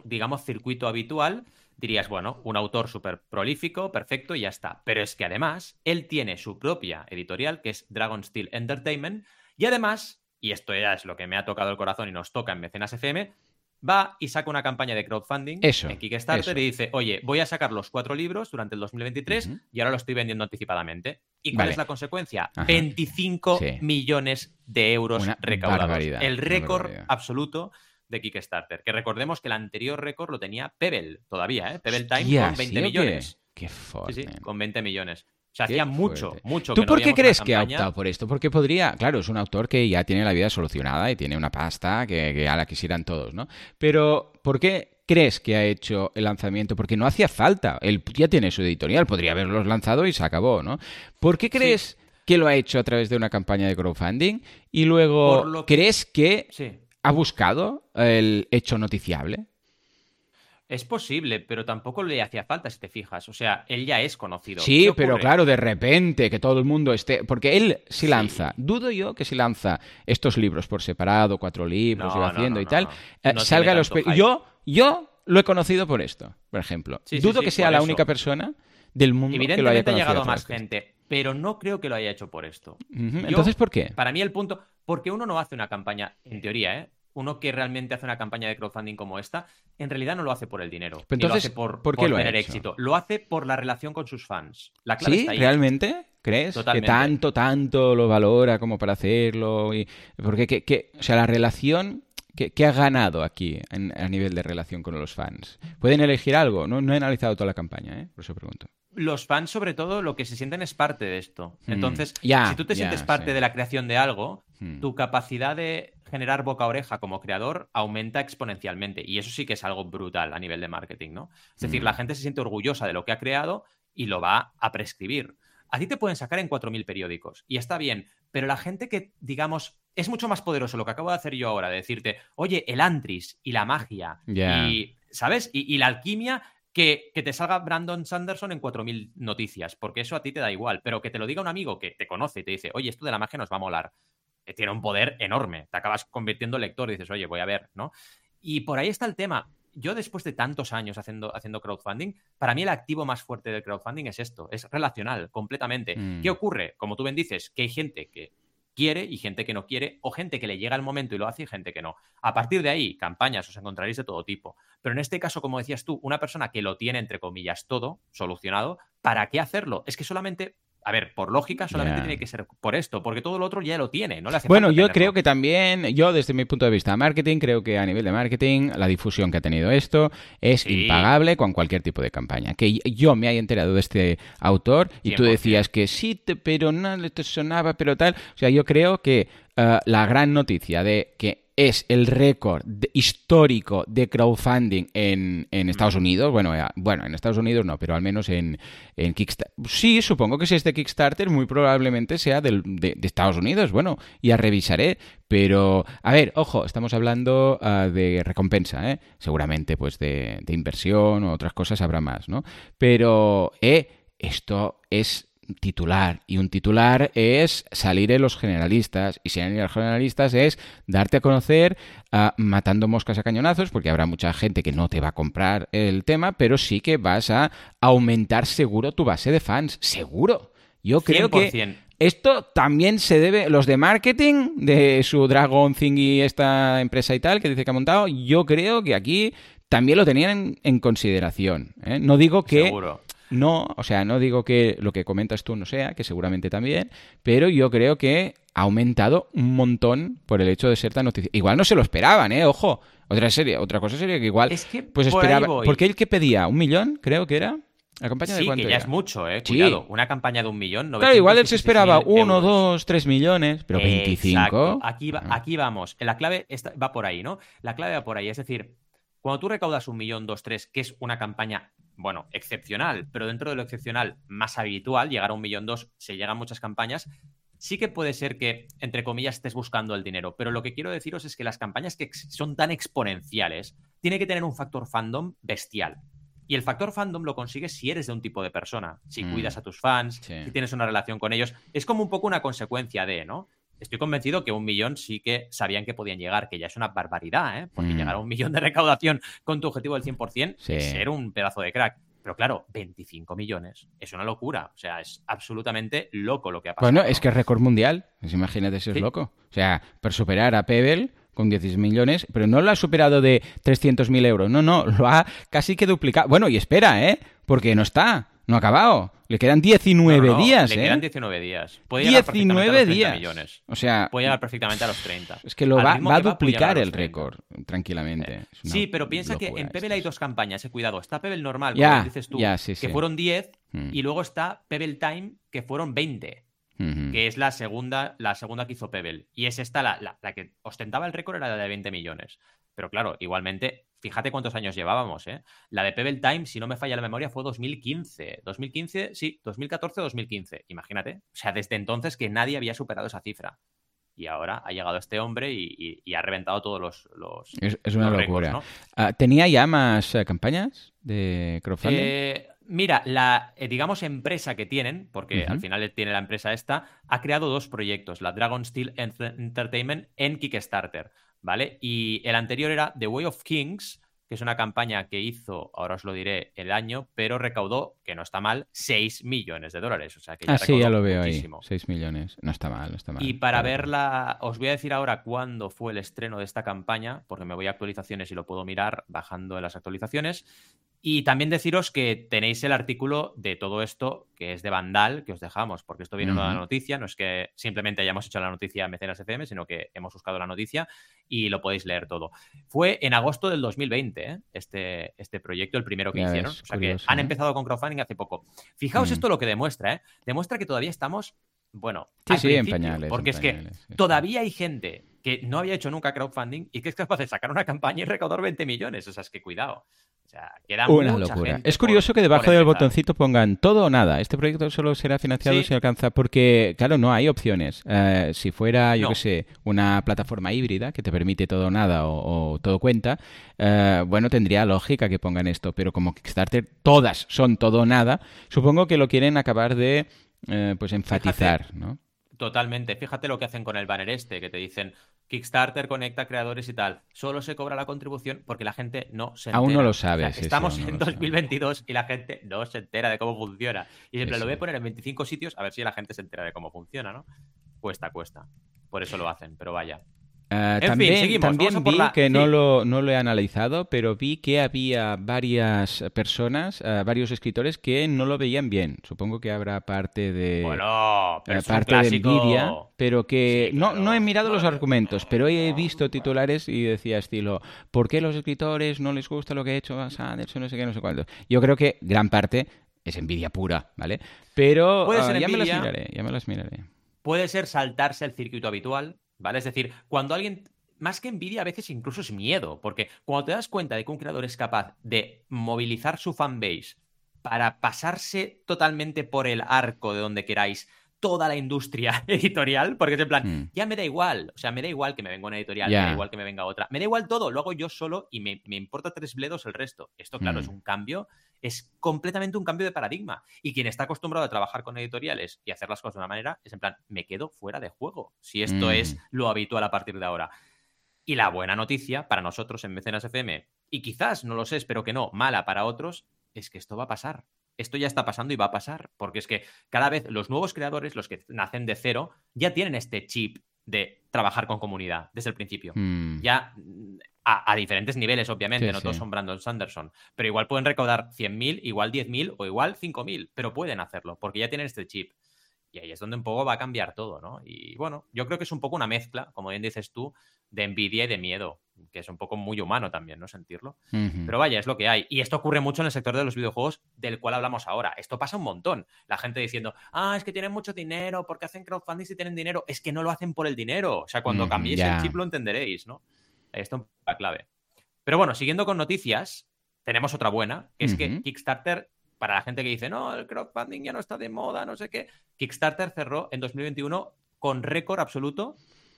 digamos, circuito habitual, dirías, bueno, un autor súper prolífico, perfecto, y ya está. Pero es que además, él tiene su propia editorial, que es Dragon Steel Entertainment, y además, y esto ya es lo que me ha tocado el corazón y nos toca en Mecenas FM, va y saca una campaña de crowdfunding Eso, en Kickstarter eso. y dice, oye, voy a sacar los cuatro libros durante el 2023 Ujú. y ahora lo estoy vendiendo anticipadamente. ¿Y cuál Vale. es la consecuencia? Ajá. 25 Sí. millones de euros Una recaudados. barbaridad, el récord absoluto de Kickstarter. Que recordemos que el anterior récord lo tenía Pebble todavía, ¿eh? Pebble Time Hostia, con 20 ¿sí o qué? millones. Qué Sí, fuerte. sí, con 20 millones. O sea, hacía mucho, fuerte. mucho ¿Tú que no por qué crees que ha optado por esto? Porque podría, claro, es un autor que ya tiene la vida solucionada y tiene una pasta que, que ya la quisieran todos, ¿no? Pero, ¿por qué crees que ha hecho el lanzamiento? Porque no hacía falta. Él ya tiene su editorial, podría haberlos lanzado y se acabó, ¿no? ¿Por qué crees que lo ha hecho a través de una campaña de crowdfunding? Y luego, que- ¿crees que Sí. ha buscado el hecho noticiable? Es posible, pero tampoco le hacía falta si te fijas. O sea, él ya es conocido. Sí, ¿Qué pero claro, de repente que todo el mundo esté. Porque él si Sí. lanza, dudo yo que si lanza estos libros por separado, cuatro libros, No, va haciendo no, y tal, eh, salga los. hype. Yo, yo lo he conocido por esto, por ejemplo. Sí, dudo sí, que sea la eso. única persona del mundo que lo haya Evidentemente ha conocido. llegado más gente, pero no creo que lo haya hecho por esto. Yo- Entonces, ¿por qué? Para mí el punto, porque uno no hace una campaña, en teoría, ¿eh? Uno que realmente hace una campaña de crowdfunding como esta, en realidad no lo hace por el dinero. Entonces, lo hace por, ¿por qué lo ha tener hecho? éxito. Lo hace por la relación con sus fans. La clave ¿Sí? está ahí. ¿Realmente? ¿Crees? Totalmente. Que tanto, tanto lo valora como para hacerlo. Y... Porque, que, que- o sea, la relación... ¿Qué, qué ha ganado aquí en- a nivel de relación con los fans? ¿Pueden elegir algo? No, no he analizado toda la campaña, ¿eh? Por eso pregunto. Los fans, sobre todo, lo que se sienten es parte de esto. Mm. Entonces, si tú te sientes parte sí. de la creación de algo, Hmm. tu capacidad de generar boca a oreja como creador aumenta exponencialmente. Y eso sí que es algo brutal a nivel de marketing, ¿no? Es decir, Mm. la gente se siente orgullosa de lo que ha creado y lo va a prescribir. A ti te pueden sacar en 4.000 periódicos y está bien, pero la gente que, digamos, es mucho más poderoso lo que acabo de hacer yo ahora, de decirte, oye, el Antris y la magia y, ¿sabes? Y, y la alquimia, que, que te salga Brandon Sanderson en 4.000 noticias, porque eso a ti te da igual, pero que te lo diga un amigo que te conoce y te dice, oye, esto de la magia nos va a molar, eh, tiene un poder enorme, te acabas convirtiendo en lector y dices, oye, voy a ver, ¿no? Y por ahí está el tema. Yo después de tantos años haciendo, haciendo crowdfunding, para mí el activo más fuerte del crowdfunding es esto, es relacional, completamente. Mm. ¿Qué ocurre? Como tú bien dices, que hay gente que quiere y gente que no quiere, o gente que le llega el momento y lo hace y gente que no. A partir de ahí, campañas os encontraréis de todo tipo. Pero en este caso, como decías tú, una persona que lo tiene, entre comillas, todo solucionado, ¿para qué hacerlo? Es que solamente, a ver, por lógica, solamente tiene que ser por esto, porque todo lo otro ya lo tiene, no le hace Bueno, yo tenerlo. creo que también, yo desde mi punto de vista de marketing, creo que a nivel de marketing, la difusión que ha tenido esto es Sí. impagable con cualquier tipo de campaña. Que yo me haya enterado de este autor y tú 100%. decías que sí, te- pero no le te sonaba, pero tal. O sea, yo creo que eh, la gran noticia de que es el récord histórico de crowdfunding en, en Estados Unidos. Bueno, eh, bueno, en Estados Unidos no, pero al menos en, en Kickstarter. Sí, supongo que si es de Kickstarter, muy probablemente sea del- de, Estados Unidos. Bueno, ya revisaré. Pero, a ver, ojo, estamos hablando ah, de recompensa, ¿eh? Seguramente, pues, de, de inversión o otras cosas habrá más, ¿no? Pero, eh, esto es titular y un titular es salir en los generalistas y salir en los generalistas es darte a conocer ah, matando moscas a cañonazos porque habrá mucha gente que no te va a comprar el tema pero sí que vas a aumentar seguro tu base de fans seguro yo creo que 100%. esto también se debe, los de marketing de su Dragon Thing y esta empresa y tal que dice que ha montado, yo creo que aquí también lo tenían en, en consideración. ¿eh? No digo que Seguro. No, o sea, no digo que lo que comentas tú no sea, que seguramente también, pero yo creo que ha aumentado un montón por el hecho de ser tan noticia. Igual no se lo esperaban, ¿eh? Ojo. Otra serie, otra cosa sería que igual Es que pues por esperaba, porque el que pedía un millón, creo que era la campaña de cuánto que ya era? es mucho, ¿eh? Sí. Cuidado. Una campaña de un millón. Claro, igual él se 916.000 esperaba uno, euros. dos, tres millones, pero 25. Exacto. Aquí, va- Ah. aquí vamos. La clave está- va por ahí, ¿no? La clave va por ahí. Es decir, cuando tú recaudas un millón, dos, tres, que es una campaña, bueno, excepcional, pero dentro de lo excepcional más habitual, llegar a un millón, dos, se llegan muchas campañas. Sí que puede ser que, entre comillas, estés buscando el dinero, pero lo que quiero deciros es que las campañas que son tan exponenciales tiene que tener un factor fandom bestial. Y el factor fandom lo consigues si eres de un tipo de persona, si Mm. cuidas a tus fans, Sí. si tienes una relación con ellos. Es como un poco una consecuencia de, ¿no? Estoy convencido que un millón sí que sabían que podían llegar, que ya es una barbaridad, ¿eh? Porque Mm. llegar a un millón de recaudación con tu objetivo del 100% Sí. es ser un pedazo de crack. Pero claro, 25 millones es una locura. O sea, es absolutamente loco lo que ha pasado. Bueno, ¿no? es que es récord mundial. Pues imagínate si es Sí. loco. O sea, por superar a Pebble con 16 millones, pero no lo ha superado de 300.000 euros. No, no, lo ha casi que duplicado. Bueno, y espera, ¿eh? Porque no está, no ha acabado. Le quedan 19 No, no, días, Le ¿eh? quedan 19 días. Puede llegar perfectamente a 19 los 30 días. millones. O sea, Puede llegar perfectamente a los 30. es que lo va, a va, duplicar el 30. récord tranquilamente. Una Sí, pero piensa que en Pebble hay dos campañas, eh, cuidado. Está Pebble normal, Ya, como dices tú, ya, sí, que sí. fueron 10, Mm. y luego está Pebble Time, que fueron 20, Ujú. que es la segunda, la segunda que hizo Pebble. Y es esta, la, la- la que ostentaba el récord era la de 20 millones. Pero claro, igualmente, fíjate cuántos años llevábamos, ¿eh? La de Pebble Time, si no me falla la memoria, fue 2015. 2015, sí, 2014-2015. Imagínate. O sea, desde entonces que nadie había superado esa cifra. Y ahora ha llegado este hombre y, y- y ha reventado todos los, los, Es, es una los récords, locura. ¿no? Ah, ¿Tenía ya más eh, campañas de crowdfunding? Eh, mira, la, eh, digamos, empresa que tienen, porque al final tiene la empresa esta, ha creado dos proyectos, la Dragon Steel Ent- Entertainment en Kickstarter, ¿vale? Y el anterior era The Way of Kings, que es una campaña que hizo, ahora os lo diré, el año, pero recaudó, que no está mal, 6 millones de dólares. O sea que ya ah, sí, ya lo veo muchísimo. ahí. 6 millones. No está mal, no está mal. Y para verla, os voy a decir ahora cuándo fue el estreno de esta campaña, porque me voy a actualizaciones y lo puedo mirar bajando en las actualizaciones. Y también deciros que tenéis el artículo de todo esto, que es de Vandal, que os dejamos, porque esto viene en una noticia, no es que simplemente hayamos hecho la noticia en Mecenas FM, sino que hemos buscado la noticia y lo podéis leer todo. Fue en agosto del 2020, ¿eh? este, este proyecto, el primero que hicieron. o sea que han ¿eh? empezado con crowdfunding hace poco. Fijaos mm. esto lo que demuestra, ¿eh? Demuestra que todavía estamos, bueno, sí, en pañales. Porque es que todavía hay gente que no había hecho nunca crowdfunding y que es capaz de sacar una campaña y recaudar 20 millones. O sea, es que cuidado. O sea, queda una locura. Es curioso que debajo del botoncito pongan todo o nada. Este proyecto solo será financiado si alcanza. Porque, claro, no hay opciones. Eh, si fuera, yo qué sé, una plataforma híbrida que te permite todo o nada o, todo cuenta, eh, bueno, tendría lógica que pongan esto. Pero como Kickstarter, todas son todo o nada, supongo que lo quieren acabar de eh, pues enfatizar, ¿no? Totalmente. Fíjate lo que hacen con el banner este, que te dicen Kickstarter conecta creadores y tal. Solo se cobra la contribución porque la gente no se entera. Aún no lo sabe. estamos en 2022 y la gente no se entera de cómo funciona. Y siempre lo voy a poner en 25 sitios a ver si la gente se entera de cómo funciona, ¿no? Cuesta, cuesta. Por eso lo hacen, pero vaya. Eh, también, también vi que no, lo, no lo he analizado, pero vi que había varias personas, eh, varios escritores que no lo veían bien. Supongo que habrá parte de bueno, eh, parte de envidia, pero que no, no he mirado los argumentos, pero he visto titulares y decía estilo, ¿por qué los escritores no les gusta lo que ha hecho Sanderson, no sé qué, no sé cuánto? Yo creo que gran parte es envidia pura, ¿vale? Pero ya me las miraré, ya me las miraré. Puede ser saltarse el circuito habitual, ¿vale? Es decir, cuando alguien más que envidia, a veces incluso es miedo, porque cuando te das cuenta de que un creador es capaz de movilizar su fanbase para pasarse totalmente por el arco de donde queráis toda la industria editorial, porque es en plan, hmm. ya me da igual, o sea, me da igual que me venga una editorial, me da igual que me venga otra, me da igual todo, lo hago yo solo y me, importa tres bledos el resto. Esto, claro, es hmm. un cambio, es completamente un cambio de paradigma. Y quien está acostumbrado a trabajar con editoriales y hacer las cosas de una manera, es en plan, me quedo fuera de juego, si esto es hmm. lo habitual a partir de ahora. Y la buena noticia para nosotros en Mecenas FM, y quizás, no lo sé, espero que no, mala para otros, es que esto va a pasar esto ya está pasando y va a pasar, porque es que cada vez los nuevos creadores, los que nacen de cero, ya tienen este chip de trabajar con comunidad desde el principio. Mm. Ya a, diferentes niveles, obviamente, no todos son Brandon Sanderson, pero igual pueden recaudar 100.000, igual 10.000 o igual 5.000, pero pueden hacerlo, porque ya tienen este chip. Y ahí es donde un poco va a cambiar todo, ¿no? Y bueno, yo creo que es un poco una mezcla, como bien dices tú, de envidia y de miedo, que es un poco muy humano también, ¿no? Sentirlo. Pero vaya, es lo que hay. Y esto ocurre mucho en el sector de los videojuegos del cual hablamos ahora. Esto pasa un montón. La gente diciendo, ah, es que tienen mucho dinero, porque hacen crowdfunding si tienen dinero? Es que no lo hacen por el dinero. O sea, cuando cambiéis el chip lo entenderéis, ¿no? Esto es la clave. Pero bueno, siguiendo con noticias, tenemos otra buena, que es que Kickstarter para la gente que dice, no, el crowdfunding ya no está de moda, no sé qué, Kickstarter cerró en 2021 con récord absoluto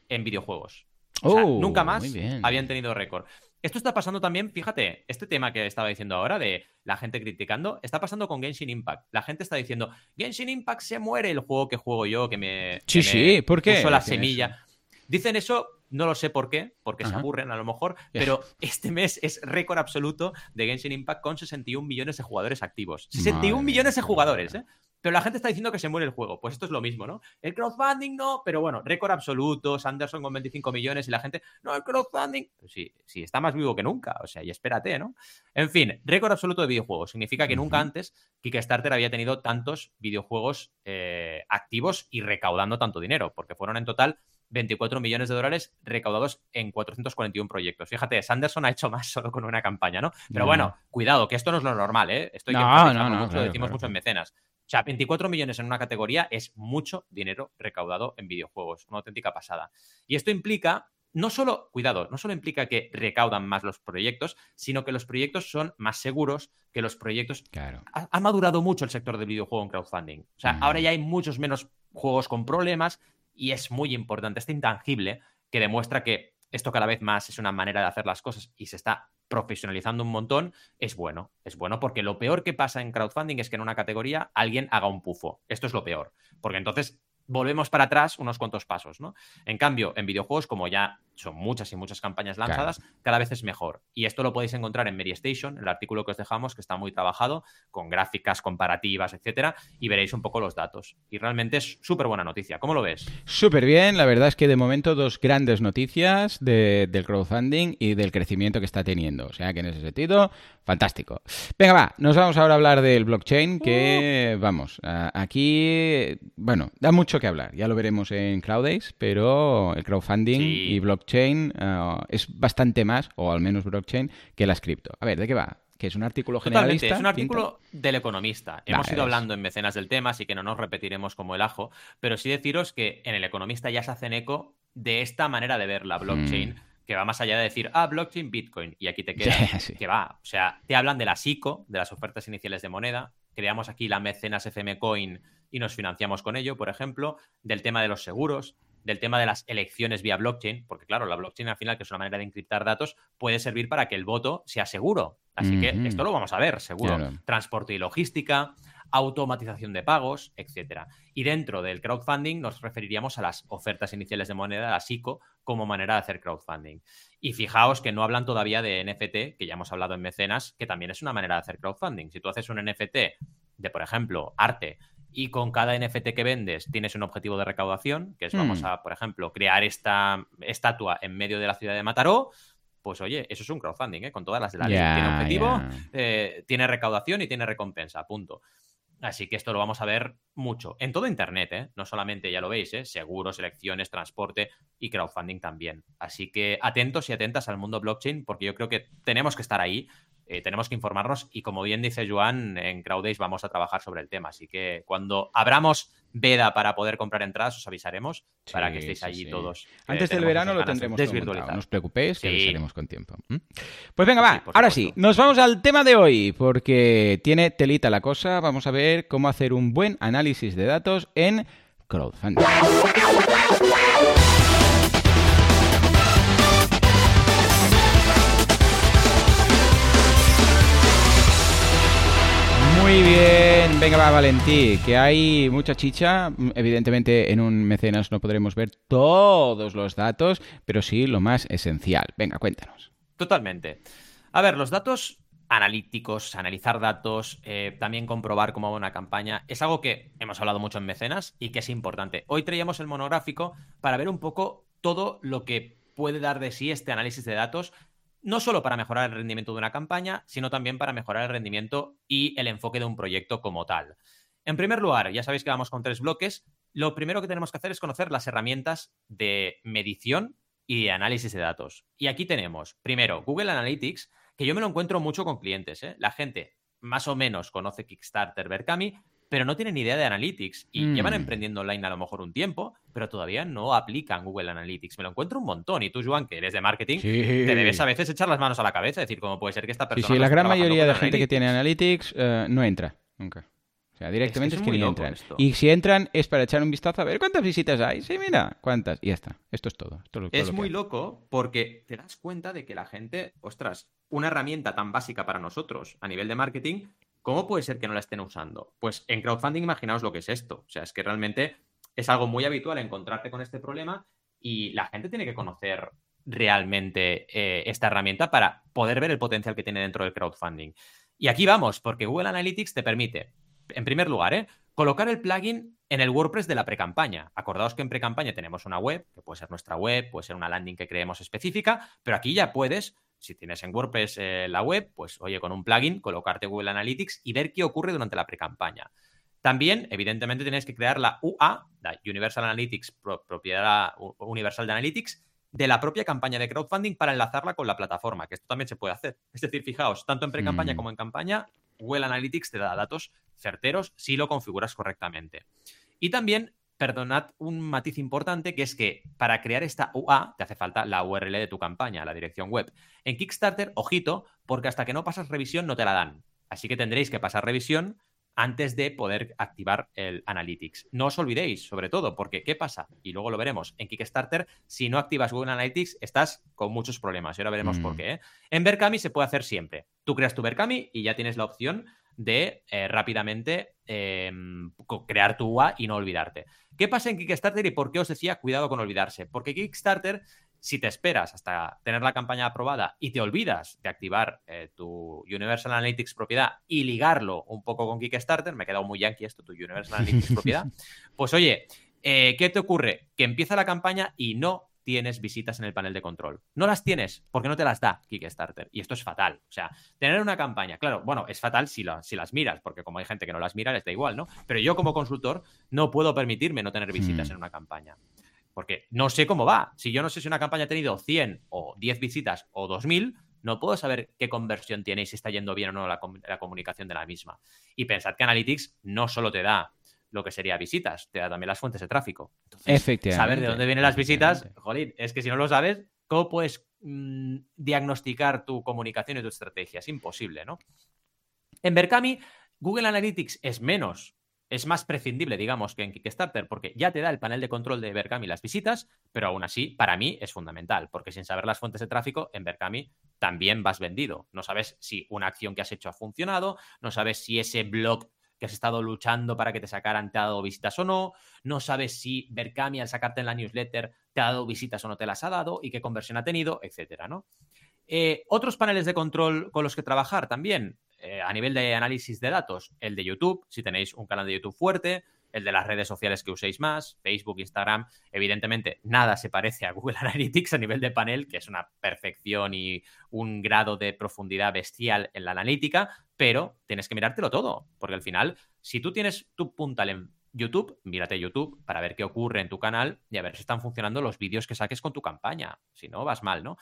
en videojuegos. Oh, nunca más habían tenido récord. Esto está pasando también, fíjate, este tema que estaba diciendo ahora de la gente criticando, está pasando con Genshin Impact. La gente está diciendo, Genshin Impact se muere el juego que juego yo, que me, sí, sí, ¿por qué? puso la semilla. Dicen eso no lo sé por qué, porque se aburren a lo mejor, pero este mes es récord absoluto de Genshin Impact con 61 millones de jugadores activos. 61 millones de jugadores, ¿eh? Pero la gente está diciendo que se muere el juego. Pues esto es lo mismo, ¿no? El crowdfunding no, pero bueno, récord absoluto, Sanderson con 25 millones y la gente, no, el crowdfunding. Pues sí, sí, está más vivo que nunca, o sea, y espérate, ¿no? En fin, récord absoluto de videojuegos. Significa que nunca antes Kickstarter había tenido tantos videojuegos eh, activos y recaudando tanto dinero, porque fueron en total 24 millones de dólares recaudados en 441 proyectos. Fíjate, Sanderson ha hecho más solo con una campaña, ¿no? Pero bueno, cuidado, que esto no es lo normal, ¿eh? Esto no, no, no, lo decimos mucho en mecenas. O sea, 24 millones en una categoría es mucho dinero recaudado en videojuegos, una auténtica pasada. Y esto implica no solo, cuidado, no solo implica que recaudan más los proyectos, sino que los proyectos son más seguros, que los proyectos... Claro. Ha, madurado mucho el sector del videojuego en crowdfunding. O sea, ahora ya hay muchos menos juegos con problemas, y es muy importante, este intangible que demuestra que esto cada vez más es una manera de hacer las cosas y se está profesionalizando un montón, es bueno. Es bueno porque lo peor que pasa en crowdfunding es que en una categoría alguien haga un pufo. Esto es lo peor. Porque entonces volvemos para atrás unos cuantos pasos, ¿no? En cambio, en videojuegos, como ya son muchas y muchas campañas lanzadas, cada vez es mejor. Y esto lo podéis encontrar en Mary Station, el artículo que os dejamos, que está muy trabajado, con gráficas comparativas, etcétera, y veréis un poco los datos. Y realmente es súper buena noticia. ¿Cómo lo ves? Súper bien, la verdad es que de momento dos grandes noticias del crowdfunding y del crecimiento que está teniendo. O sea que en ese sentido, fantástico. Venga, va, nos vamos ahora a hablar del blockchain, que uh. vamos, aquí, bueno, da mucho que hablar. Ya lo veremos en CrowdAce, pero el crowdfunding y blockchain eh, es bastante más, o al menos blockchain, que las cripto. A ver, ¿de qué va? que es un artículo generalista. es un artículo del economista. Hemos ido hablando en mecenas del tema, así que no nos repetiremos como el ajo, pero sí deciros que en el economista ya se hacen eco de esta manera de ver la blockchain, mm. que va más allá de decir, ah, blockchain, Bitcoin, y aquí te queda, que va. O sea, te hablan de la SICO, de las ofertas iniciales de moneda, creamos aquí la mecenas FM Coin y nos financiamos con ello, por ejemplo, del tema de los seguros, del tema de las elecciones vía blockchain, porque claro, la blockchain al final, que es una manera de encriptar datos, puede servir para que el voto sea seguro. Así que esto lo vamos a ver, seguro. Transporte y logística, automatización de pagos, etcétera. Y dentro del crowdfunding nos referiríamos a las ofertas iniciales de moneda, la SICO, como manera de hacer crowdfunding. Y fijaos que no hablan todavía de NFT, que ya hemos hablado en mecenas, que también es una manera de hacer crowdfunding. Si tú haces un NFT de, por ejemplo, arte y con cada NFT que vendes tienes un objetivo de recaudación, que es, vamos hmm. a, por ejemplo, crear esta estatua en medio de la ciudad de Mataró, pues oye, eso es un crowdfunding, ¿eh? con todas las de la ley. tiene objetivo, eh, tiene recaudación y tiene recompensa, punto. Así que esto lo vamos a ver mucho. En todo Internet, ¿eh? No solamente, ya lo veis, ¿eh? Seguros, elecciones, transporte y crowdfunding también. Así que atentos y atentas al mundo blockchain porque yo creo que tenemos que estar ahí eh, tenemos que informarnos y como bien dice Joan, en Crowdace vamos a trabajar sobre el tema. Así que cuando abramos veda para poder comprar entradas, os avisaremos para que estéis allí todos. Antes del verano lo tendremos No os preocupéis, que avisaremos con tiempo. Pues venga, va. Ahora sí, nos vamos al tema de hoy, porque tiene telita la cosa. Vamos a ver cómo hacer un buen análisis de datos en crowdfunding. Muy bien, venga va Valentí, que hay mucha chicha. Evidentemente en un mecenas no podremos ver todos los datos, pero sí lo más esencial. Venga, cuéntanos. Totalmente. A ver, los datos analíticos, analizar datos, eh, también comprobar cómo va una campaña, es algo que hemos hablado mucho en mecenas y que es importante. Hoy traíamos el monográfico para ver un poco todo lo que puede dar de sí este análisis de datos no solo para mejorar el rendimiento de una campaña, sino también para mejorar el rendimiento y el enfoque de un proyecto como tal. En primer lugar, ya sabéis que vamos con tres bloques. Lo primero que tenemos que hacer es conocer las herramientas de medición y de análisis de datos. Y aquí tenemos, primero, Google Analytics, que yo me lo encuentro mucho con clientes. ¿eh? La gente más o menos conoce Kickstarter, Berkami, pero no tienen idea de Analytics y llevan mm. emprendiendo online a lo mejor un tiempo, pero todavía no aplican Google Analytics. Me lo encuentro un montón. Y tú, Joan, que eres de marketing, te debes a veces echar las manos a la cabeza, decir, ¿cómo puede ser que esta persona... Sí, sí, la gran mayoría de gente que tiene Analytics eh, no entra nunca. O sea, directamente es que, ni entran. Y si entran es para echar un vistazo a ver cuántas visitas hay. Sí, mira, cuántas. Y ya está. Esto es todo. es muy loco porque te das cuenta de que la gente, ostras, una herramienta tan básica para nosotros a nivel de marketing ¿Cómo puede ser que no la estén usando? Pues en crowdfunding imaginaos lo que es esto. O sea, es que realmente es algo muy habitual encontrarte con este problema y la gente tiene que conocer realmente eh, esta herramienta para poder ver el potencial que tiene dentro del crowdfunding. Y aquí vamos, porque Google Analytics te permite, en primer lugar, ¿eh? colocar el plugin en el WordPress de la pre-campaña. Acordaos que en pre-campaña tenemos una web, que puede ser nuestra web, puede ser una landing que creemos específica, pero aquí ya puedes si tienes en WordPress eh, la web, pues oye, con un plugin, colocarte Google Analytics y ver qué ocurre durante la pre-campaña. También, evidentemente, tenéis que crear la UA, la Universal Analytics, propiedad universal de Analytics, de la propia campaña de crowdfunding para enlazarla con la plataforma, que esto también se puede hacer. Es decir, fijaos, tanto en pre-campaña mm. como en campaña, Google Analytics te da datos certeros si lo configuras correctamente. Y también perdonad un matiz importante, que es que para crear esta UA te hace falta la URL de tu campaña, la dirección web. En Kickstarter, ojito, porque hasta que no pasas revisión no te la dan. Así que tendréis que pasar revisión antes de poder activar el Analytics. No os olvidéis, sobre todo, porque ¿qué pasa? Y luego lo veremos. En Kickstarter, si no activas Google Analytics, estás con muchos problemas. Y ahora veremos por mm. qué. ¿eh? En Berkami se puede hacer siempre. Tú creas tu Berkami y ya tienes la opción de eh, rápidamente em, crear tu UA y no olvidarte. ¿Qué pasa en Kickstarter y por qué os decía cuidado con olvidarse? Porque Kickstarter Si te esperas hasta tener la campaña aprobada y te olvidas de activar eh, tu Universal Analytics propiedad y ligarlo un poco con Kickstarter, me he quedado muy yankee esto, tu Universal Analytics propiedad, pues oye, eh, ¿qué te ocurre? Que empieza la campaña y no tienes visitas en el panel de control. No las tienes porque no te las da Kickstarter. Y esto es fatal. O sea, tener una campaña, claro, bueno, es fatal si, si las miras, porque como hay gente que no las mira, les da igual, ¿no? Pero yo como consultor no puedo permitirme no tener visitas hmm. en una campaña. Porque no sé cómo va. Si yo no sé si una campaña ha tenido 100 o 10 visitas o 2000, no puedo saber qué conversión tiene y si está yendo bien o no la, la comunicación de la misma. Y pensad que Analytics no solo te da lo que sería visitas, te da también las fuentes de tráfico. Efectivamente. Saber de dónde vienen las visitas, jolín, es que si no lo sabes, ¿cómo puedes mm, diagnosticar tu comunicación y tu estrategia? Es imposible, ¿no? En Berkami, Google Analytics es menos, es más prescindible, digamos, que en Kickstarter, porque ya te da el panel de control de Berkami las visitas, pero aún así, para mí es fundamental, porque sin saber las fuentes de tráfico, en Berkami también vas vendido. No sabes si una acción que has hecho ha funcionado, no sabes si ese blog que has estado luchando para que te sacaran te ha dado visitas o no, no sabes si Berkami al sacarte en la newsletter te ha dado visitas o no te las ha dado y qué conversión ha tenido, etcétera, ¿no? Eh, otros paneles de control con los que trabajar también, eh, a nivel de análisis de datos, el de YouTube, si tenéis un canal de YouTube fuerte, el de las redes sociales que uséis más, Facebook, Instagram. Evidentemente, nada se parece a Google Analytics a nivel de panel, que es una perfección y un grado de profundidad bestial en la analítica, pero tienes que mirártelo todo, porque al final, si tú tienes tu puntal en YouTube, mírate YouTube para ver qué ocurre en tu canal y a ver si están funcionando los vídeos que saques con tu campaña. Si no, vas mal, ¿no?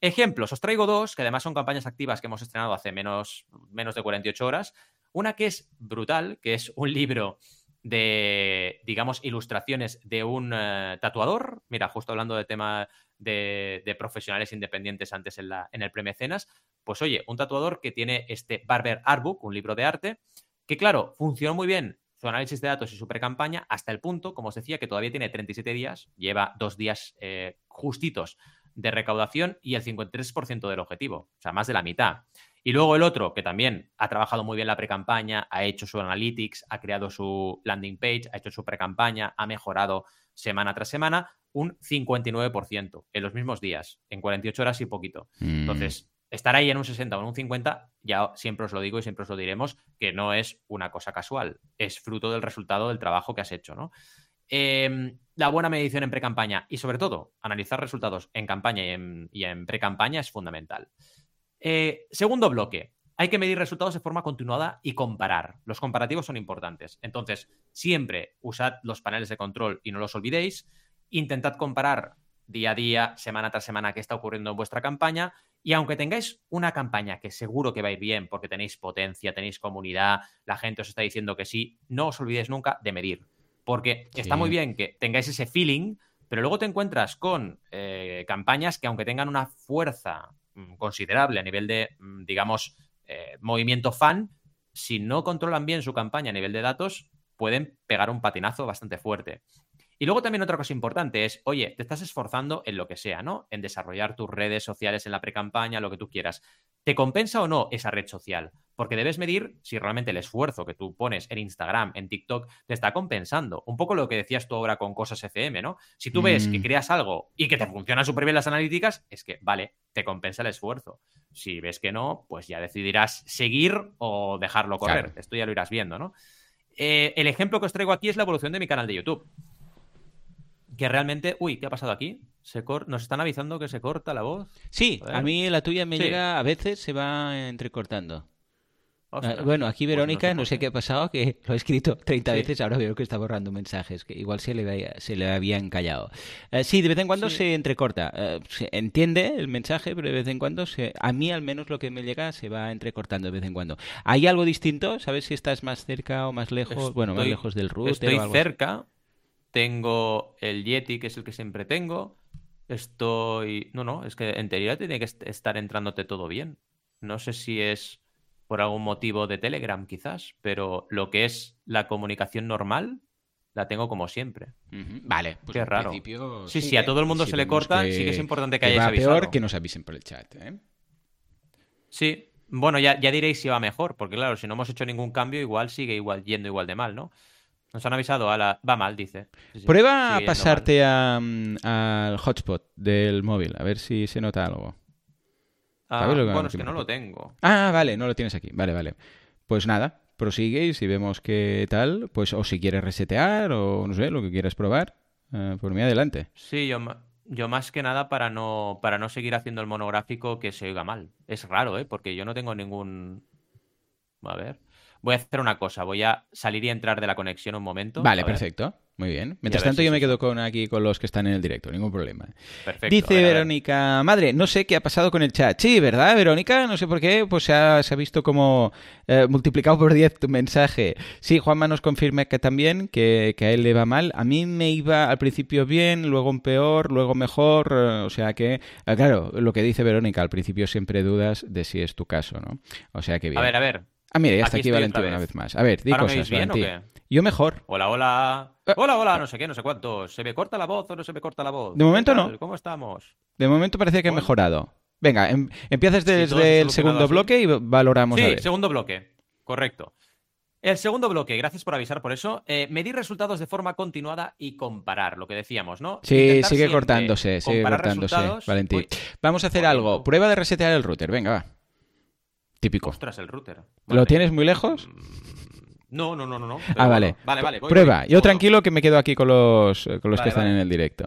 Ejemplos, os traigo dos, que además son campañas activas que hemos estrenado hace menos, menos de 48 horas. Una que es brutal, que es un libro de, digamos, ilustraciones de un eh, tatuador. Mira, justo hablando de tema de, profesionales independientes antes en, la, en el Premiecenas, pues oye, un tatuador que tiene este Barber Artbook, un libro de arte, que claro, funcionó muy bien su análisis de datos y su pre-campaña hasta el punto, como os decía, que todavía tiene 37 días, lleva dos días eh, justitos de recaudación y el 53% del objetivo, o sea, más de la mitad. Y luego el otro, que también ha trabajado muy bien la pre-campaña, ha hecho su analytics, ha creado su landing page, ha hecho su pre-campaña, ha mejorado semana tras semana un 59% en los mismos días, en 48 horas y poquito. Mm. Entonces, estar ahí en un 60 o en un 50, ya siempre os lo digo y siempre os lo diremos, que no es una cosa casual, es fruto del resultado del trabajo que has hecho, ¿no? Em, la buena medición en pre-campaña y sobre todo analizar resultados en campaña y en, pre-campaña es fundamental. Eh, segundo bloque, hay que medir resultados de forma continuada y comparar. Los comparativos son importantes. Entonces, siempre usad los paneles de control y no los olvidéis. Intentad comparar día a día, semana tras semana qué está ocurriendo en vuestra campaña. Y aunque tengáis una campaña que seguro que va a ir bien porque tenéis potencia, tenéis comunidad, la gente os está diciendo que sí, no os olvidéis nunca de medir. Porque está muy bien que tengáis ese feeling, pero luego te encuentras con eh, campañas que aunque tengan una fuerza Mm, considerable a nivel de, mm, digamos, eh, movimiento fan, si no controlan bien su campaña a nivel de datos, pueden pegar un patinazo bastante fuerte. Y luego también otra cosa importante es, oye, te estás esforzando en lo que sea, ¿no? En desarrollar tus redes sociales en la pre-campaña, lo que tú quieras. ¿Te compensa o no esa red social? Porque debes medir si realmente el esfuerzo que tú pones en Instagram, en TikTok, te está compensando. Un poco lo que decías tú ahora con cosas FM, ¿no? Si tú ves que mm. creas algo y que te funcionan súper bien las analíticas, es que, vale, te compensa el esfuerzo. Si ves que no, pues ya decidirás seguir o dejarlo correr. Esto ya lo irás viendo, ¿no? Eh, el ejemplo que os traigo aquí es la evolución de mi canal de YouTube que realmente, uy, ¿qué ha pasado aquí? Se Nos están avisando que se corta la voz. Sí, a, mí la tuya me llega, a veces se va entrecortando. Ah, bueno, aquí pues Verónica, no, sé, qué ha pasado, que lo he escrito 30 veces, ahora veo que está borrando mensajes, que igual se le, se le habían callado. Eh, sí, de vez en cuando se entrecorta. Eh, se entiende el mensaje, pero de vez en cuando, se, a mí al menos lo que me llega se va entrecortando de vez en cuando. ¿Hay algo distinto? ¿Sabes si estás más cerca o más lejos? bueno, más lejos del router. Estoy cerca, tengo el Yeti, que es el que siempre tengo. Estoy. No, no, es que en teoría tiene que estar entrándote todo bien. No sé si es por algún motivo de Telegram, quizás, pero lo que es la comunicación normal la tengo como siempre. Vale, pues Qué raro. Sí, sí, a todo el mundo se le corta, sí que es importante que, que hayáis avisado. peor que nos avisen por el chat, ¿eh? Sí, bueno, ya, ya diréis si va mejor, porque claro, si no hemos hecho ningún cambio, igual sigue igual yendo igual de mal, ¿no? Nos han avisado, a la... va mal, dice. Sí, sí, Prueba a pasarte a, mm, al hotspot del móvil, a ver si se nota algo. Ah, ¿sabes lo que- bueno, es que no lo tengo. Ah, vale, no lo tienes aquí. Vale, vale. Pues nada, prosigue y si vemos que tal, pues o si quieres resetear o no sé, lo que quieras probar, eh, por mí adelante. Sí, yo, yo más que nada para no, para no seguir haciendo el monográfico que se oiga mal. Es raro, ¿eh? Porque yo no tengo ningún... A ver. Voy a hacer una cosa. Voy a salir y entrar de la conexión un momento. Vale, perfecto. Muy bien. Mientras tanto si yo me quedo con aquí con los que están en el directo, ningún problema. Perfecto. Dice. Verónica, madre, no sé qué ha pasado con el chat. Sí, ¿verdad, Verónica? No sé por qué, pues se ha, se ha visto como eh, multiplicado por 10 tu mensaje. Sí, Juanma nos confirma que también, que, que a él le va mal. A mí me iba al principio bien, luego peor, luego mejor. eh, o sea que, eh, claro, lo que dice Verónica, al principio siempre dudas de si es tu caso, ¿no? O sea que bien. A ver, a ver. Ah, mira, ya está aquí Valentín una vez. más. A ver, di ¿Ahora me cosas, o Valentín. qué? Yo mejor. Hola, hola. Eh. Hola, hola, no sé qué, no sé cuánto. ¿Se me corta la voz o no se me corta la voz? De momento no. ¿Cómo estamos? De momento parecía que ha mejorado. Venga, em- empiezas desde el segundo así. bloque y valoramos a Sí, ver. segundo bloque. Correcto. El segundo bloque, gracias por avisar por eso. eh, medir resultados de forma continuada y comparar, lo que decíamos, ¿no? Sí, Intentar sigue cortándose, sigue cortándose. Valentín. Uy, Vamos a hacer algo. Prueba de resetear el router. Venga, va. Típico. ostras, el router. ¿Lo tienes muy lejos? No, no, no, no. no, Ah, vale. bueno. Vale, vale. voy, Prueba. voy. Yo tranquilo que me quedo aquí con los, eh, con los que están en el directo.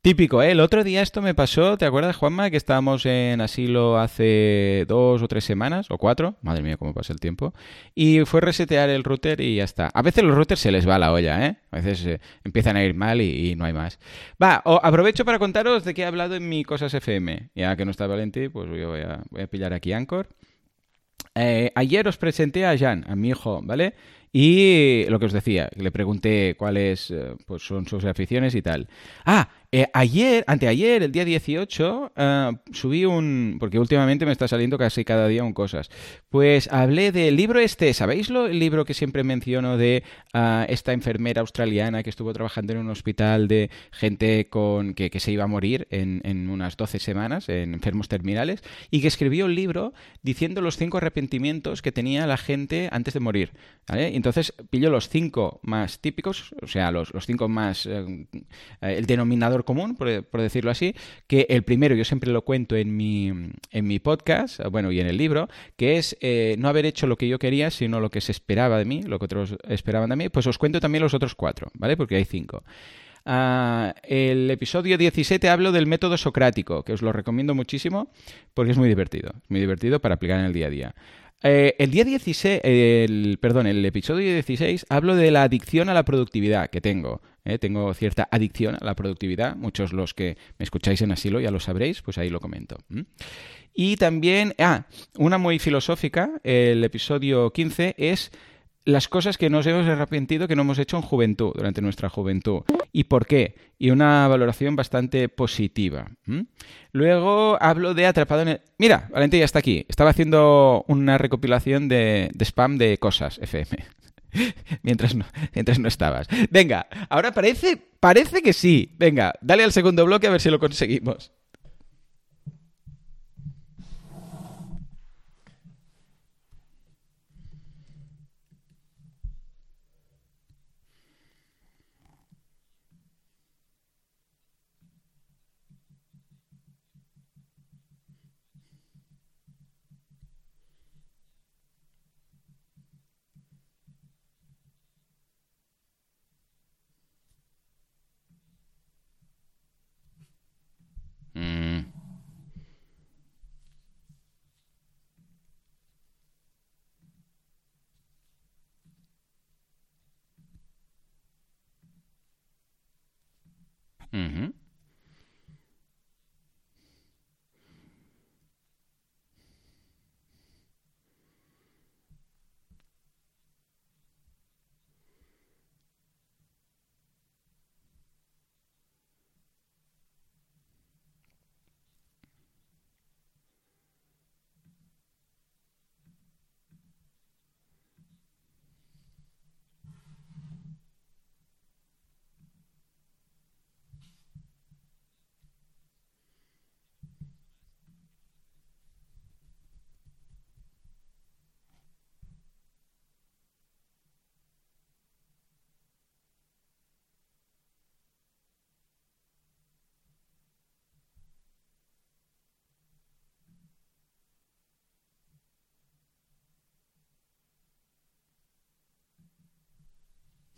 Típico, ¿eh? El otro día esto me pasó, ¿te acuerdas, Juanma? Que estábamos en asilo hace dos o tres semanas, o cuatro, madre mía, cómo pasa el tiempo, y fue resetear el router y ya está. A veces los routers se les va la olla, ¿eh? A veces eh, empiezan a ir mal y, y no hay más. Va, o- aprovecho para contaros de qué he hablado en mi Cosas FM. Ya que no está Valentí, pues yo voy a, voy a pillar aquí Anchor. Eh, ayer os presenté a Jan, a mi hijo, ¿vale? Y lo que os decía, le pregunté cuáles eh, pues son sus aficiones y tal. Ah, eh, ayer, anteayer, el día 18, eh, subí un... porque últimamente me está saliendo casi cada día un cosas. Pues hablé del libro este, ¿sabéis lo, el libro que siempre menciono de ah, esta enfermera australiana que estuvo trabajando en un hospital de gente con que, que se iba a morir en, en unas 12 semanas, en enfermos terminales, y que escribió un libro diciendo los cinco arrepentimientos que tenía la gente antes de morir. ¿vale? Entonces pillo los cinco más típicos, o sea, los, los cinco más... eh, el denominador común, por, decirlo así, que el primero yo siempre lo cuento en mi, en mi podcast, eh, bueno, y en el libro, que es eh, no haber hecho lo que yo quería, sino lo que se esperaba de mí, lo que otros esperaban de mí, pues os cuento también los otros cuatro, ¿vale? Porque hay cinco. Ah, el episodio 17 hablo del método socrático, que os lo recomiendo muchísimo porque es muy divertido, muy divertido para aplicar en el día a día. Eh, el día 16, el, perdón, el episodio 16 hablo de la adicción a la productividad que tengo. ¿Eh? Tengo cierta adicción a la productividad. Muchos los que me escucháis en asilo ya lo sabréis, pues ahí lo comento. Y también, ah, una muy filosófica, el episodio 15 es las cosas que nos hemos arrepentido que no hemos hecho en juventud, durante nuestra juventud. ¿Y por qué? Y una valoración bastante positiva. Luego hablo de atrapado en el... Mira, Valentín ya está aquí. Estaba haciendo una recopilación de spam de cosas FM. mientras, no, mientras no estabas. Venga, ahora parece, parece que sí. Venga, dale al segundo bloque a ver si lo conseguimos.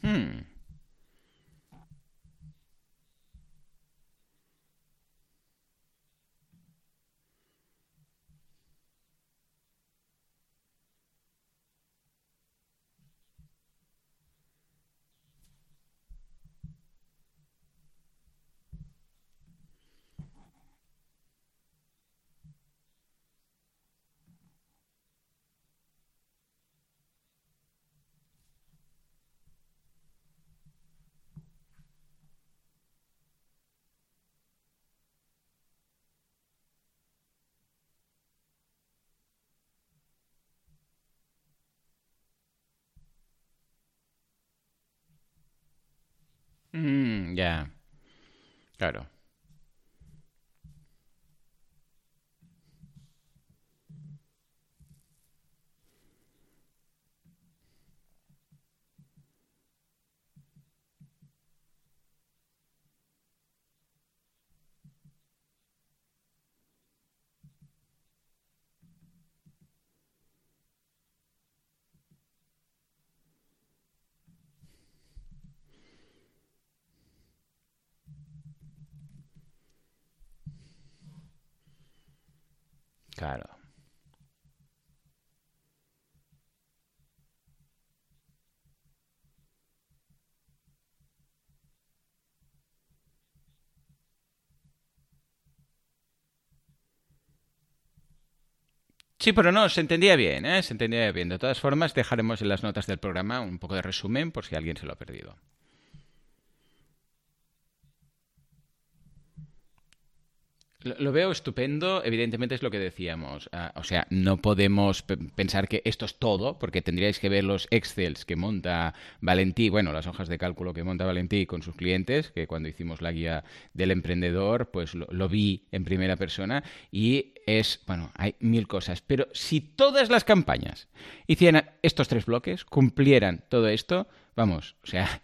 Hmm. Ya. Claro. Claro. Sí, pero no, se entendía bien, ¿eh? Se entendía bien. De todas formas, dejaremos en las notas del programa un poco de resumen por si alguien se lo ha perdido. Lo veo estupendo, evidentemente es lo que decíamos. Ah, o sea, no podemos pensar que esto es todo, porque tendríais que ver los Excels que monta Valentí, bueno, las hojas de cálculo que monta Valentí con sus clientes, que cuando hicimos la guía del emprendedor, pues lo, lo vi en primera persona y es, bueno, hay mil cosas. Pero si todas las campañas hicieran estos tres bloques, cumplieran todo esto, vamos, o sea,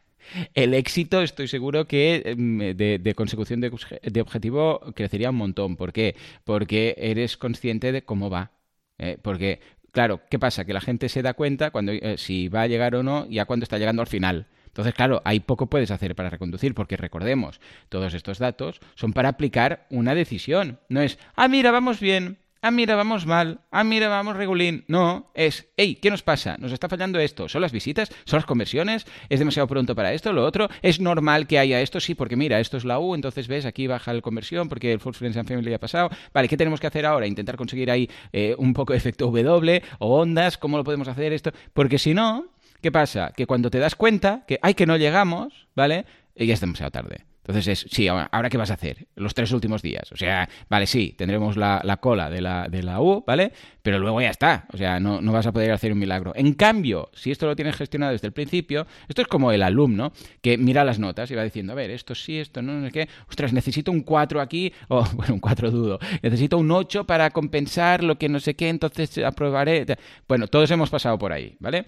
el éxito estoy seguro que em, de, consecución de, objetivo crecería un montón. ¿Por qué? Porque eres consciente de cómo va. ¿eh? porque, claro, ¿qué pasa? Que la gente se da cuenta cuando eh, si va a llegar o no, ya cuando está llegando al final. Entonces, claro, hay poco puedes hacer para reconducir, porque recordemos, todos estos datos son para aplicar una decisión. No es, ah, mira, vamos bien, ah, mira, vamos mal, ah, mira, vamos regulín. No, es, hey, ¿qué nos pasa? Nos está fallando esto. ¿Son las visitas? ¿Son las conversiones? ¿Es demasiado pronto para esto? ¿Lo otro? ¿Es normal que haya esto? Sí, porque mira, esto es la U, entonces ves, aquí baja la conversión porque el Full Friends and Family ha pasado. Vale, ¿qué tenemos que hacer ahora? Intentar conseguir ahí eh, un poco de efecto W o ondas, ¿cómo lo podemos hacer esto? Porque si no, ¿qué pasa? Que cuando te das cuenta que, hay que no llegamos, ¿vale? Ya es demasiado tarde. Entonces es, sí, ahora qué vas a hacer los tres últimos días. O sea, vale, sí, tendremos la, cola de la, de la, U, ¿vale? Pero luego ya está. O sea, no, no, vas a poder hacer un milagro. En cambio, si esto lo tienes gestionado desde el principio, esto es como el alumno que mira las notas y va diciendo, a ver, esto sí, esto no, no sé qué. Ostras, necesito un 4 aquí, o bueno, un 4 dudo. Necesito un 8 para compensar lo que no sé qué, entonces aprobaré. Bueno, todos hemos pasado por ahí, ¿vale?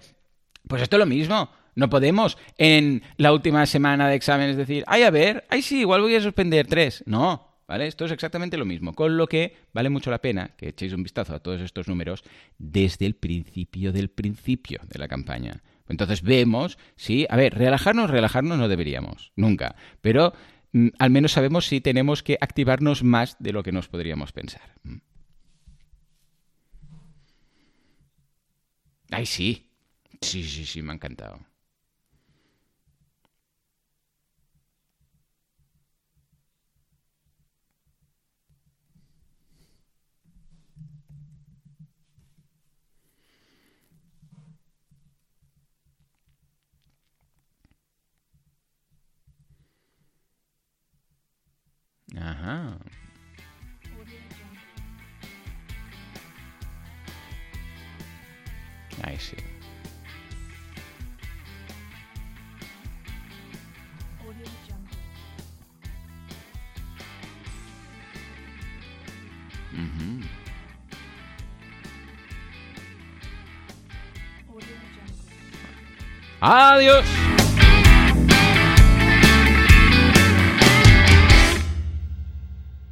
Pues esto es lo mismo. No podemos en la última semana de exámenes decir, ay, a ver, ay, sí, igual voy a suspender tres. No, ¿vale? Esto es exactamente lo mismo. Con lo que vale mucho la pena que echéis un vistazo a todos estos números desde el principio del principio de la campaña. Entonces vemos si, a ver, relajarnos, relajarnos no deberíamos, nunca. Pero mm, al menos sabemos si tenemos que activarnos más de lo que nos podríamos pensar. Mm. Ay, sí. Sí, sí, sí, me ha encantado. Ajá. Ahí sí. Adiós.